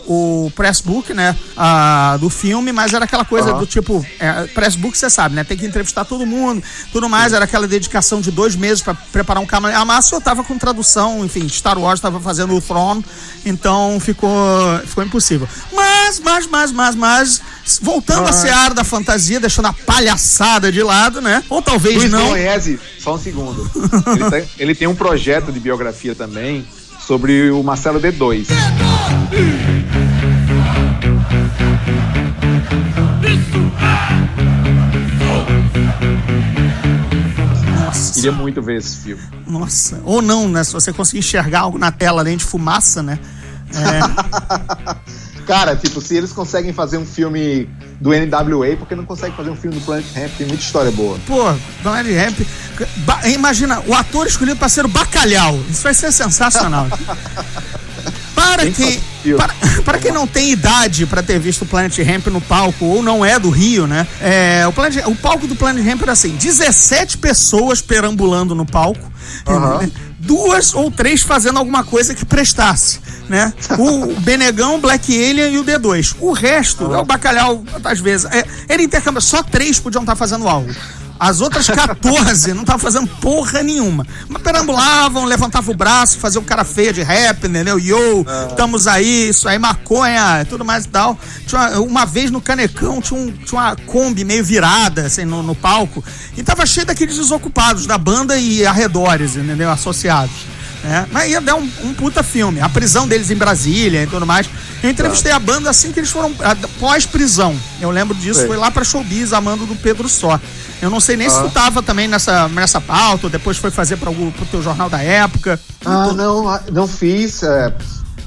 o pressbook, né, a, do filme, mas era aquela coisa Aham. do tipo, é, pressbook você sabe, né, tem que entrevistar todo mundo, tudo mais, era aquela dedicação de dois meses pra preparar um câmera. A massa eu tava com tradução, enfim, Star Wars tava fazendo o Throne, então ficou, ficou impossível. Mas, mas, mas, mas, mas, voltando à seara da fantasia, deixando a palhaçada de lado, né? Ou talvez Luiz não. Bolognese, só um segundo. ele, tem, ele tem um projeto de biografia também sobre o Marcelo D2. Nossa, Queria muito ver esse filme. nossa. Ou não, né? Se você conseguir enxergar algo na tela além de fumaça, né? Cara, tipo, se eles conseguem fazer um filme do NWA, por que não conseguem fazer um filme do Planet Ramp? Tem muita história boa. Pô, Donald Ramp. Ba- Imagina, o ator escolhido para ser o Bacalhau. Isso vai ser sensacional. Para quem, para, para quem não tem idade para ter visto o Planet Ramp no palco ou não é do Rio, né? É, o, Planet- o palco do Planet Ramp era assim: 17 pessoas perambulando no palco. Duas ou três fazendo alguma coisa que prestasse, né? O Benegão, Black Alien e o D2. O resto é o bacalhau, às vezes. É, era intercâmbio, só três podiam estar fazendo algo. As outras 14 não estavam fazendo porra nenhuma. Mas perambulavam, levantavam o braço, faziam cara feia de rap, entendeu? Yo, estamos aí, isso aí, maconha, tudo mais e tal. Tinha uma, uma vez no Canecão tinha, um- tinha uma Kombi meio virada, assim, no, no palco. E tava cheio daqueles desocupados da banda e arredores, entendeu? Associados. né? Mas ia dar um, um puta filme. A prisão deles em Brasília e tudo mais. Eu entrevistei a banda assim que eles foram pós-prisão. Eu lembro disso, Sei. foi lá pra Showbiz, a mando do Pedro Só. Eu não sei nem se Ah. tu tava também nessa, nessa pauta, ou depois foi fazer para o teu jornal da época. Ah, não, ah, não fiz. é,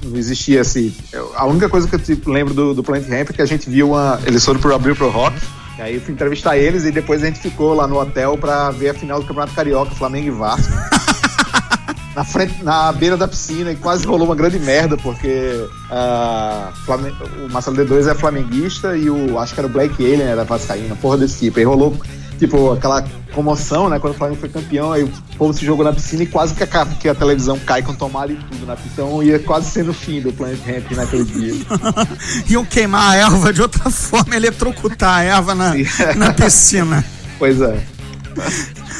não existia assim. A única coisa que eu tipo, lembro do, do Planet Ramp é que a gente viu uma. Eles foram pro Abril pro Rock. E aí eu fui entrevistar eles e depois a gente ficou lá no hotel pra ver a final do Campeonato Carioca, Flamengo e Vasco. na frente, na beira da piscina e quase rolou uma grande merda, porque ah, Flamen- o Marcelo D2 é flamenguista e o acho que era o Blake Alien, era vascaíno, porra desse tipo. Aí rolou tipo aquela comoção, né, quando o Flamengo foi campeão, aí o povo se jogou na piscina e quase que a, que a televisão cai com tomada e tudo na piscina. Então ia quase sendo o fim do Planet Ramp naquele dia. Iam queimar a erva de outra forma, eletrocutar a erva na, na piscina. pois é.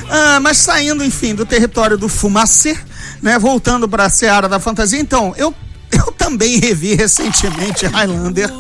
Ah, mas saindo, enfim, do território do fumacê, né? Voltando pra Seara da Fantasia. Então, eu, eu também revi recentemente Highlander.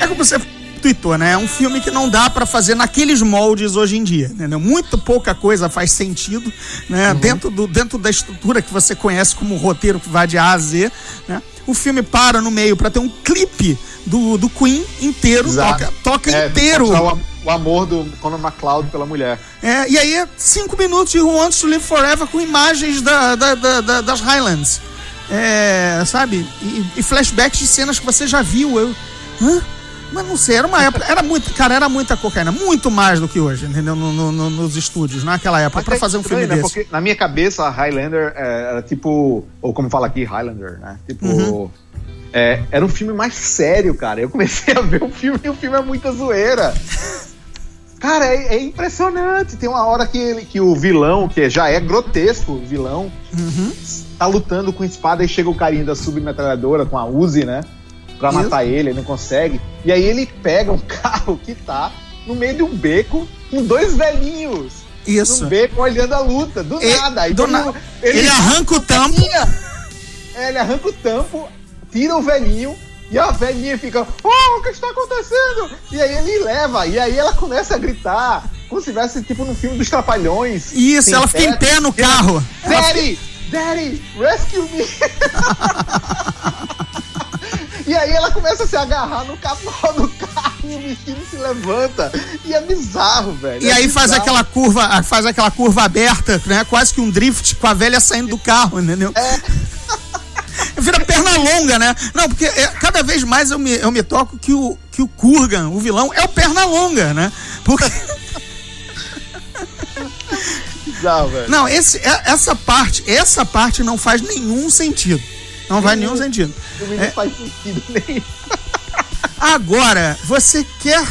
É como você tweetou, né? É um filme que não dá pra fazer naqueles moldes hoje em dia, entendeu? Muito pouca coisa faz sentido, né? Dentro, do, dentro da estrutura que você conhece como roteiro que vai de A a Z, né? O filme para no meio pra ter um clipe do, do Queen inteiro, Exato. toca, toca É, inteiro. O, am- o amor do Conor McLeod pela mulher. É, e aí, é cinco minutos de Who Wants to Live Forever com imagens da- da- da- das Highlands. É, sabe? E, e flashbacks de cenas que você já viu. Eu. Hã? Mas não sei, era uma época. Era muito, cara, era muita cocaína. Muito mais do que hoje, entendeu? No- no- no- nos estúdios, naquela época, pra é fazer um filme né? desse. Porque na minha cabeça, a Highlander é, era tipo. Ou como fala aqui, Highlander, né? Tipo. Uhum. é, era um filme mais sério, cara. Eu comecei a ver o filme e o filme é muita zoeira. Cara, é, é impressionante. Tem uma hora que, ele, que o vilão, que já é grotesco, o vilão, Uhum. tá lutando com espada e chega o carinha da submetralhadora com a Uzi, né? Pra Isso. matar ele, ele não consegue. E aí ele pega um carro que tá no meio de um beco com dois velhinhos. Isso. Num beco olhando a luta, do E- nada. Aí do na- mundo- Ele arranca o tampo. É, ele arranca o tampo, tira o velhinho. E a velhinha fica, oh, o que está acontecendo? E aí ele leva, e aí ela começa a gritar, como se estivesse tipo no filme dos Trapalhões. Isso, ela fica em pé no carro. Daddy! Daddy! Rescue me! e aí ela começa a se agarrar no capô do carro e o bichinho se levanta. E é bizarro, velho. E é aí faz bizarro. aquela curva, faz aquela curva aberta, né? Quase que um drift com a velha saindo do carro, entendeu? Vira perna longa, né? Não, porque é, cada vez mais eu me, eu me toco que o, que o Kurgan, o vilão, é o perna longa, né? Porque. bizarro, velho. Não, esse, é- essa parte, essa parte não faz nenhum sentido. Não faz nenhum sentido. Não faz sentido nenhum. Agora, você quer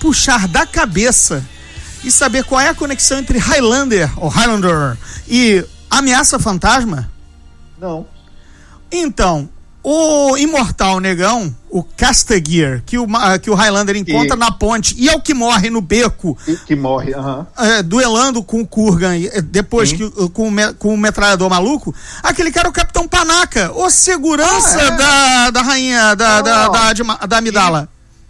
puxar da cabeça e saber qual é a conexão entre Highlander, ou Highlander, e Ameaça Fantasma? Não. Então, o imortal negão, o Castagear, que o, que o Highlander encontra Que- na ponte e é o que morre no beco, Que, que morre, aham. é, duelando com o Kurgan, depois que, com, o com o metralhador maluco, aquele cara é o Capitão Panaca, o segurança Ah, é? da, da rainha da, da, da, da Amidala.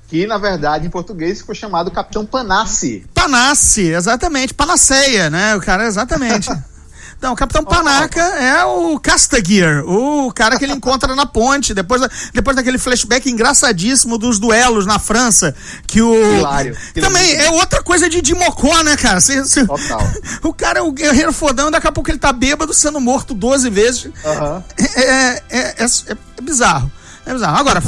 Que, na verdade, em português ficou chamado Capitão Panassi. Panace, exatamente. Panaceia, né? O cara, exatamente. Então, o Capitão Panaca é o Castagear, o cara que ele encontra na ponte, depois, da- depois daquele flashback engraçadíssimo dos duelos na França, que o... Hilário. Também é outra coisa de Dimocó, né, cara? Cê- cê- Total. O cara é o guerreiro fodão, daqui a pouco ele tá bêbado, sendo morto 12 vezes. É, é, é- é- é bizarro. É bizarro. Agora,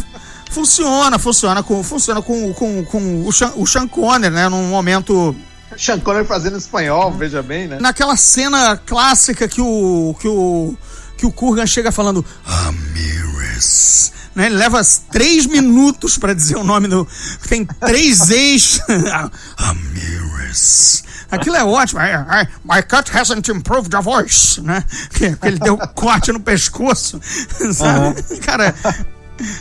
funciona, funciona com, funciona com, com, com o, Sean, o Sean Connery, né? Num momento Sean Connery fazendo espanhol, veja bem, né? naquela cena clássica que o que o que o Kurgan chega falando Ramirez, né? Ele leva três minutos pra dizer o nome do tem três ex Ramirez. Aquilo é ótimo. I- I- my cut hasn't improved the voice, né? Que, ele deu corte no pescoço, sabe? Cara,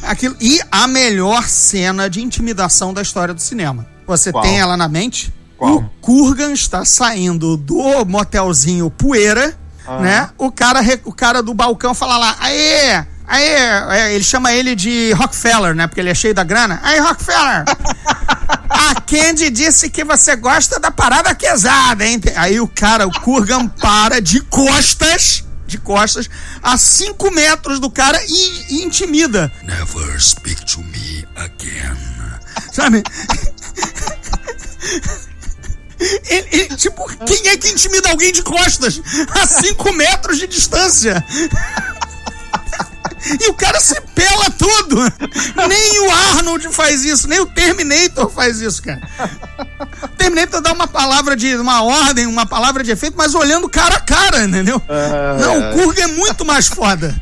aquilo e a melhor cena de intimidação da história do cinema. Você Qual? tem ela na mente? Qual? O Kurgan está saindo do motelzinho Poeira, né? O cara, o cara do balcão fala lá, aê, aê, é, ele chama ele de Rockefeller, né? Porque ele é cheio da grana. Aí, Rockefeller, a Candy disse que você gosta da parada quesada, hein? Aí o cara, o Kurgan para de costas, de costas a 5 metros do cara e, e intimida. Never speak to me again. Sabe? Ele- ele- tipo, quem é que intimida alguém de costas a 5 metros de distância? E o cara se pela tudo. Nem o Arnold faz isso, nem o Terminator faz isso, cara. O Terminator dá uma palavra de uma ordem, uma palavra de efeito, mas olhando cara a cara, entendeu? Não, o Kurga é muito mais foda.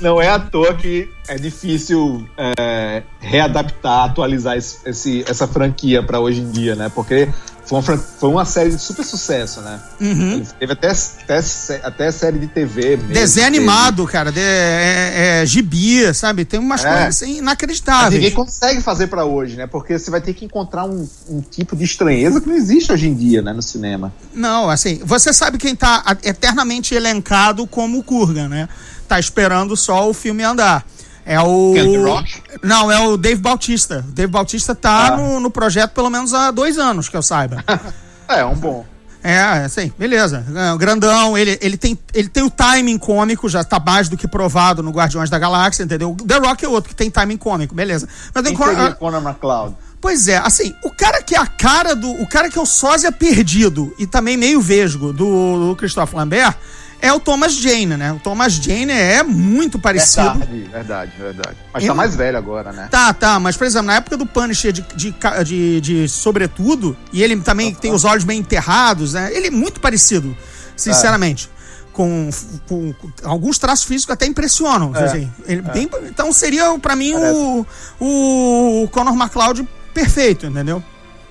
Não é à toa que é difícil é, readaptar, atualizar esse, essa franquia pra hoje em dia, né? Porque foi uma, foi uma série de super sucesso, né? Ele teve até, até, até série de TV mesmo. Desenho teve. animado, cara. De, é, é, gibi, sabe? Tem umas É. coisas assim, Mas inacreditáveis. ninguém consegue fazer pra hoje, né? Porque você vai ter que encontrar um, um tipo de estranheza que não existe hoje em dia, né? No cinema. Não, assim, você sabe quem tá eternamente elencado como o Kurgan, né? Tá esperando só o filme andar. É o. Rock? Não, é o Dave Bautista. O Dave Bautista tá Ah. no, no projeto pelo menos há dois anos, que eu saiba. É, um bom. É, assim, beleza. É, grandão, ele, ele, tem, ele tem o timing cômico, já tá mais do que provado no Guardiões da Galáxia, entendeu? The Rock é outro que tem timing cômico, beleza. Mas tem Quem Con- seria Conor McCloud? Pois é, assim, o cara que é a cara do. O cara que é o sósia perdido e também meio vesgo do, do Christophe Lambert é o Thomas Jane, né? O Thomas Jane é muito parecido. Verdade, verdade, verdade. Mas Eu- tá mais velho agora, né? Tá, tá, mas por exemplo, na época do Punisher de, de, de, de sobretudo, e ele também tem os olhos bem enterrados, né? Ele é muito parecido, sinceramente. Com, com- com alguns traços físicos até impressionam. assim. Ele bem- então seria, pra mim, o, o Conor McLeod perfeito, entendeu?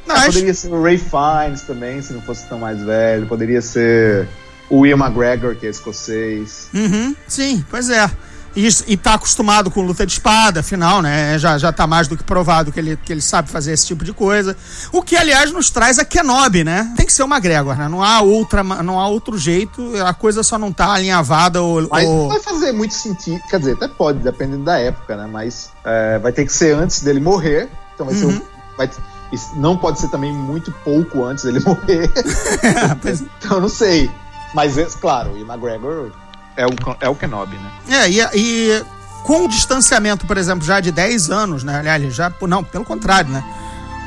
Ah, Mas, poderia ser o Ray Fiennes também, se não fosse tão mais velho. Poderia ser o Will McGregor, que é escocês. Uhum, sim, pois é. E, isso- e tá acostumado com luta de espada, afinal, né? Já, já tá mais do que provado que ele, que ele sabe fazer esse tipo de coisa. O que, aliás, nos traz a Kenobi, né? Tem que ser uma Gregor, né? Não há, outra, não há outro jeito, a coisa só não tá alinhavada ou. Mas não ou- vai fazer muito sentido. Quer dizer, até pode, dependendo da época, né? Mas é, vai ter que ser antes dele morrer. Então vai ser. Uhum. um- vai- não pode ser também muito pouco antes dele morrer. Pois- então não sei. Mas, é, claro, o Will McGregor é o, é o Kenobi, né? É, e, e com o distanciamento, por exemplo, já de 10 anos, né? Aliás, já. Não, pelo contrário, né?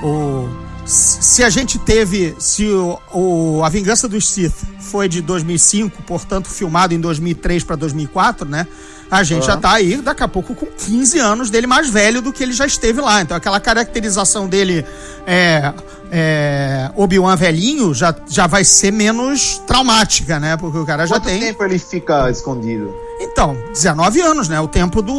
O, se a gente teve. Se o, o- A Vingança dos Sith foi de 2005, portanto, filmado em 2003 para 2004, né? A gente já tá aí, daqui a pouco, com 15 anos dele mais velho do que ele já esteve lá. Então, aquela caracterização dele é, é, Obi-Wan velhinho já, já vai ser menos traumática, né? Porque o cara já Quanto tem. tempo ele fica escondido? Então, 19 anos, né? O tempo do,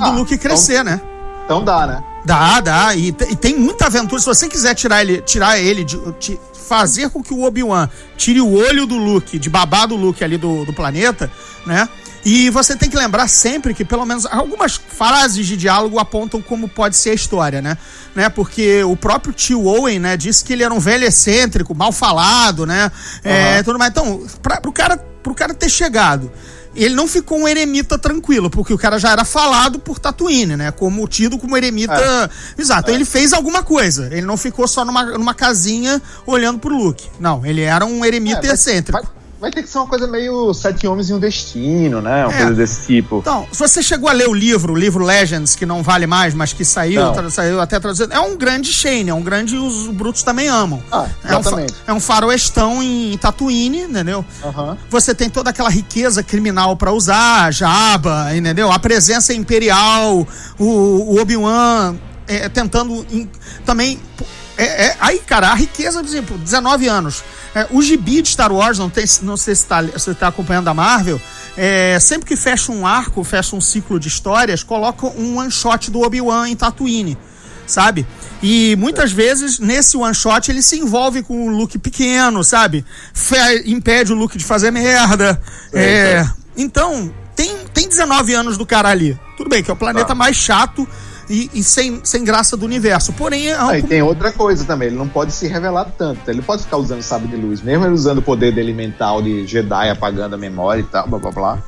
do Ah, Luke crescer, né? Então dá, né? Dá, dá. E, e tem muita aventura. Se você quiser tirar ele, tirar ele de, ti- fazer com que o Obi-Wan tire o olho do Luke, de babar do Luke ali do, do planeta, né? E você tem que lembrar sempre que, pelo menos, algumas frases de diálogo apontam como pode ser a história, né? né? Porque o próprio tio Owen, né, disse que ele era um velho excêntrico, mal falado, né? É, tudo mais. Então, pra, pro, cara, pro cara ter chegado ele não ficou um eremita tranquilo, porque o cara já era falado por Tatooine, né? Como tido como eremita. Exato. Então ele fez alguma coisa. Ele não ficou só numa, numa casinha olhando pro Luke. Não, ele era um eremita É, excêntrico. Vai, vai ter que ser uma coisa meio Sete Homens e um Destino, né? Uma É. coisa desse tipo. Então, se você chegou a ler o livro, o livro Legends, que não vale mais, mas que saiu, tra- saiu até traduzido, é um grande Shane, é um grande. Os brutos também amam. Ah, é, um, exatamente. é um faroestão em Tatooine, entendeu? Aham. Você tem toda aquela riqueza criminal pra usar, Jabba, entendeu? A presença imperial, o, o Obi-Wan é, tentando in- também. É, é- aí, cara, a riqueza, por exemplo, 19 anos. É, o gibi de Star Wars, não, tem, não sei se tá, você tá acompanhando a Marvel, é, sempre que fecha um arco, fecha um ciclo de histórias, coloca um one shot do Obi-Wan em Tatooine sabe? E muitas vezes, nesse one shot, ele se envolve com o Luke pequeno, sabe? Fe- impede o Luke de fazer merda. É, Então, tem, tem 19 anos do cara ali. Tudo bem, que é o planeta Tá. mais chato e, e sem, sem graça do universo. Porém, é Ah, e tem outra coisa também, ele não pode se revelar tanto. Ele pode ficar usando sabre de luz, mesmo ele usando o poder dele mental de Jedi, apagando a memória e tal, blá blá blá.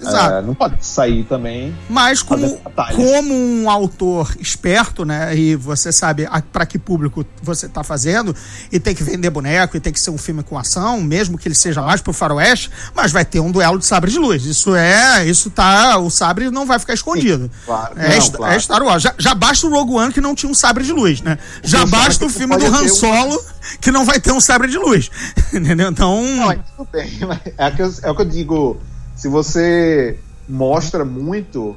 Exato. É, não pode sair também. Mas como, como um autor esperto, né? E você sabe para que público você tá fazendo, e tem que vender boneco, e tem que ser um filme com ação, mesmo que ele seja mais pro faroeste, mas vai ter um duelo de sabre de luz. Isso é. Isso tá. O sabre não vai ficar escondido. claro. É, Não, Sta- claro. é Star Wars. Já, já basta o Rogue One que não tinha um sabre de luz, né? Já Rogue basta o filme do Han ter um- Solo que não vai ter um sabre de luz. Entendeu? Então. Não, mas tudo bem. mas É o que eu, é o que eu digo. Se você mostra muito,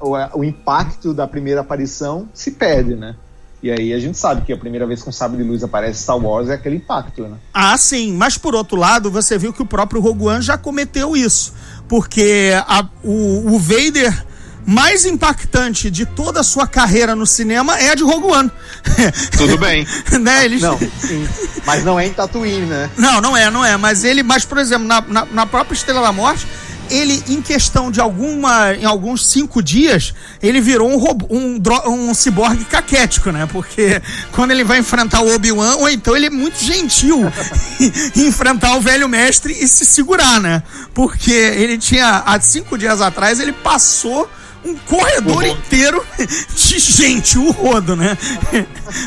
o, o impacto da primeira aparição se perde, né? E aí a gente sabe que a primeira vez que um sabre de luz aparece em Star Wars é aquele impacto, né? Ah, sim, mas por outro lado, você viu que o próprio Rogue One já cometeu isso. Porque a- o, o Vader mais impactante de toda a sua carreira no cinema é a de Rogue One. Tudo bem. né? Eles... Não, sim. Mas não é em Tatooine, né? Não, não é, não é. Mas ele, mas, por exemplo, na, na, na própria Estrela da Morte, ele, em questão de alguma. Em alguns cinco dias, ele virou um robô, um, um ciborgue caquético, né? Porque quando ele vai enfrentar o Obi-Wan, ou então ele é muito gentil em enfrentar o velho mestre e se segurar, né? Porque ele tinha, há cinco dias atrás, ele passou um corredor inteiro de gente, o rodo, né?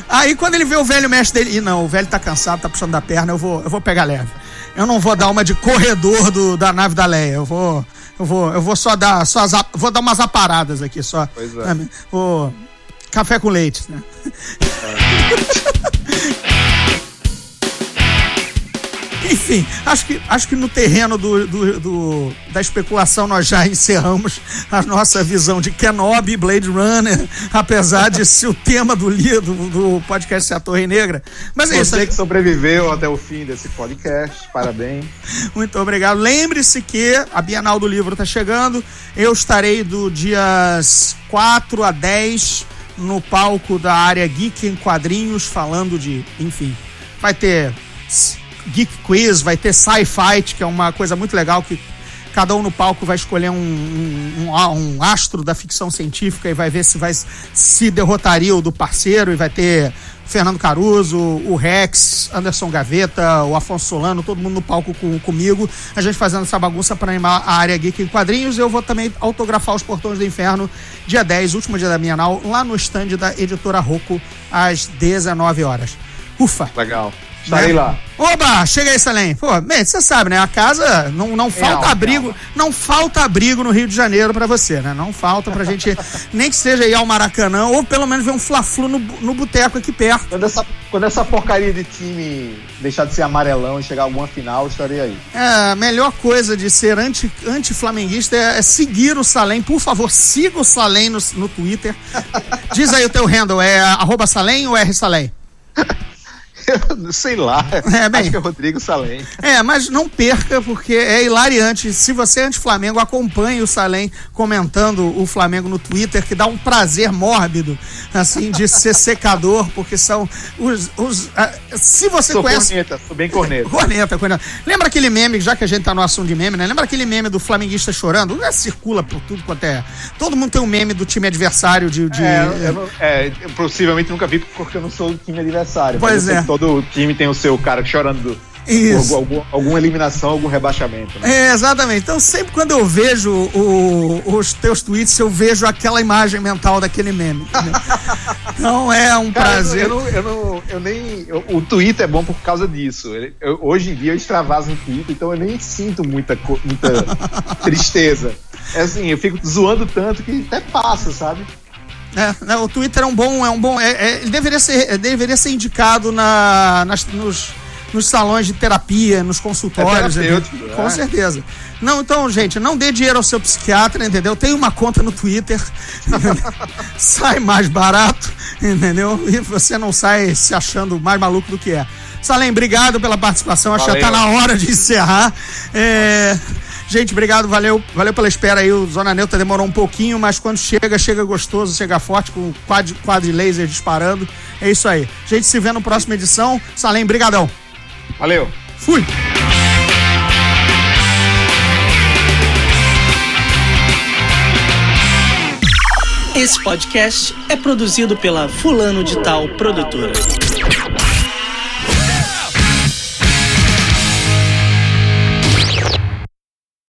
Aí quando ele vê o velho mestre dele, e não, o velho tá cansado, tá puxando da perna, eu vou, eu vou pegar leve. Eu não vou dar uma de corredor do, da nave da Leia, eu vou, eu vou, eu vou só dar, só vou dar umas aparadas aqui só. Pois é. Vou café com leite, né? Enfim, acho que, acho que no terreno do, do- do- da especulação nós já encerramos a nossa visão de Kenobi Blade Runner, apesar de ser o tema do, do, do podcast ser a Torre Negra. Mas é isso. Você que sobreviveu até o fim desse podcast, parabéns. Muito obrigado. Lembre-se que a Bienal do Livro está chegando. Eu estarei do dias 4 a 10 no palco da área Geek em quadrinhos, falando de. Enfim, vai ter Geek Quiz, vai ter Sci-Fight, que é uma coisa muito legal que. Cada um no palco vai escolher um, um, um- um astro da ficção científica e vai ver se vai se derrotaria o do parceiro e vai ter Fernando Caruso, o Rex, Anderson Gaveta, o Afonso Solano, todo mundo no palco com, comigo. A gente fazendo essa bagunça para animar a área Geek em quadrinhos. Eu vou também autografar os Portões do Inferno, dia 10, último dia da Bienal, lá no stand da editora Rocco, às 19 horas. Ufa! Legal. Estarei Né? lá. Oba, chega aí, Salem. Pô, você sabe, né? A casa não, não falta Real, abrigo, real. não falta abrigo no Rio de Janeiro pra você, né? Não falta pra gente, nem que seja ir ao Maracanã ou pelo menos ver um Fla-Flu no, no boteco aqui perto. Quando essa, quando essa porcaria de time deixar de ser amarelão e chegar a alguma final, eu estarei aí. É, a melhor coisa de ser anti- anti-flamenguista é, é seguir o Salem. Por favor, siga o Salem no, no Twitter. Diz aí o teu handle, é arroba Salem ou R Salem? Sei lá. É, bem. Acho que é Rodrigo Salem. É, mas não perca, porque é hilariante. Se você é anti-Flamengo, acompanhe o Salem comentando o Flamengo no Twitter, que dá um prazer mórbido, assim, de ser secador, porque são os. os ah, se você Sou conhece. corneta, sou bem corneta. Corneta, corneta. Lembra aquele meme, já que a gente tá no assunto de meme, né? Lembra aquele meme do flamenguista chorando? É, circula por tudo quanto é. Todo mundo tem um meme do time adversário de. de- É, eu, não- é, eu possivelmente nunca vi porque eu não sou do time adversário. Pois eu é. que todo time tem o seu cara chorando do- Isso. por algum- alguma eliminação, algum rebaixamento. Né? É, exatamente. Então, sempre quando eu vejo o- os teus tweets, eu vejo aquela imagem mental daquele meme. entendeu? Então, é um Cara, prazer. eu, não, eu, não, eu nem. eu- o Twitter é bom por causa disso. Hoje em dia eu extravaso no Twitter, então eu nem sinto muita, muita tristeza. É assim, eu fico zoando tanto que até passa, sabe? É, né, o Twitter é um bom. É um bom é- é- ele deveria ser, é, deveria ser indicado na, nas- nos, nos salões de terapia, nos consultórios. É terapêutico, entendeu? é. Com certeza. Não, então, gente, não dê dinheiro ao seu psiquiatra, entendeu? Tem uma conta no Twitter. sai mais barato, entendeu? E você não sai se achando mais maluco do que é. Salem, obrigado pela participação. Acho que já tá na hora de encerrar. É, Gente, obrigado, valeu, valeu pela espera aí. O Zona Neutra demorou um pouquinho, mas quando chega, chega gostoso, chega forte, com quad, quad laser disparando. É isso aí. A gente se vê no próxima edição. Salem, brigadão. Valeu! Fui! Esse podcast é produzido pela Fulano de Tal Produtora.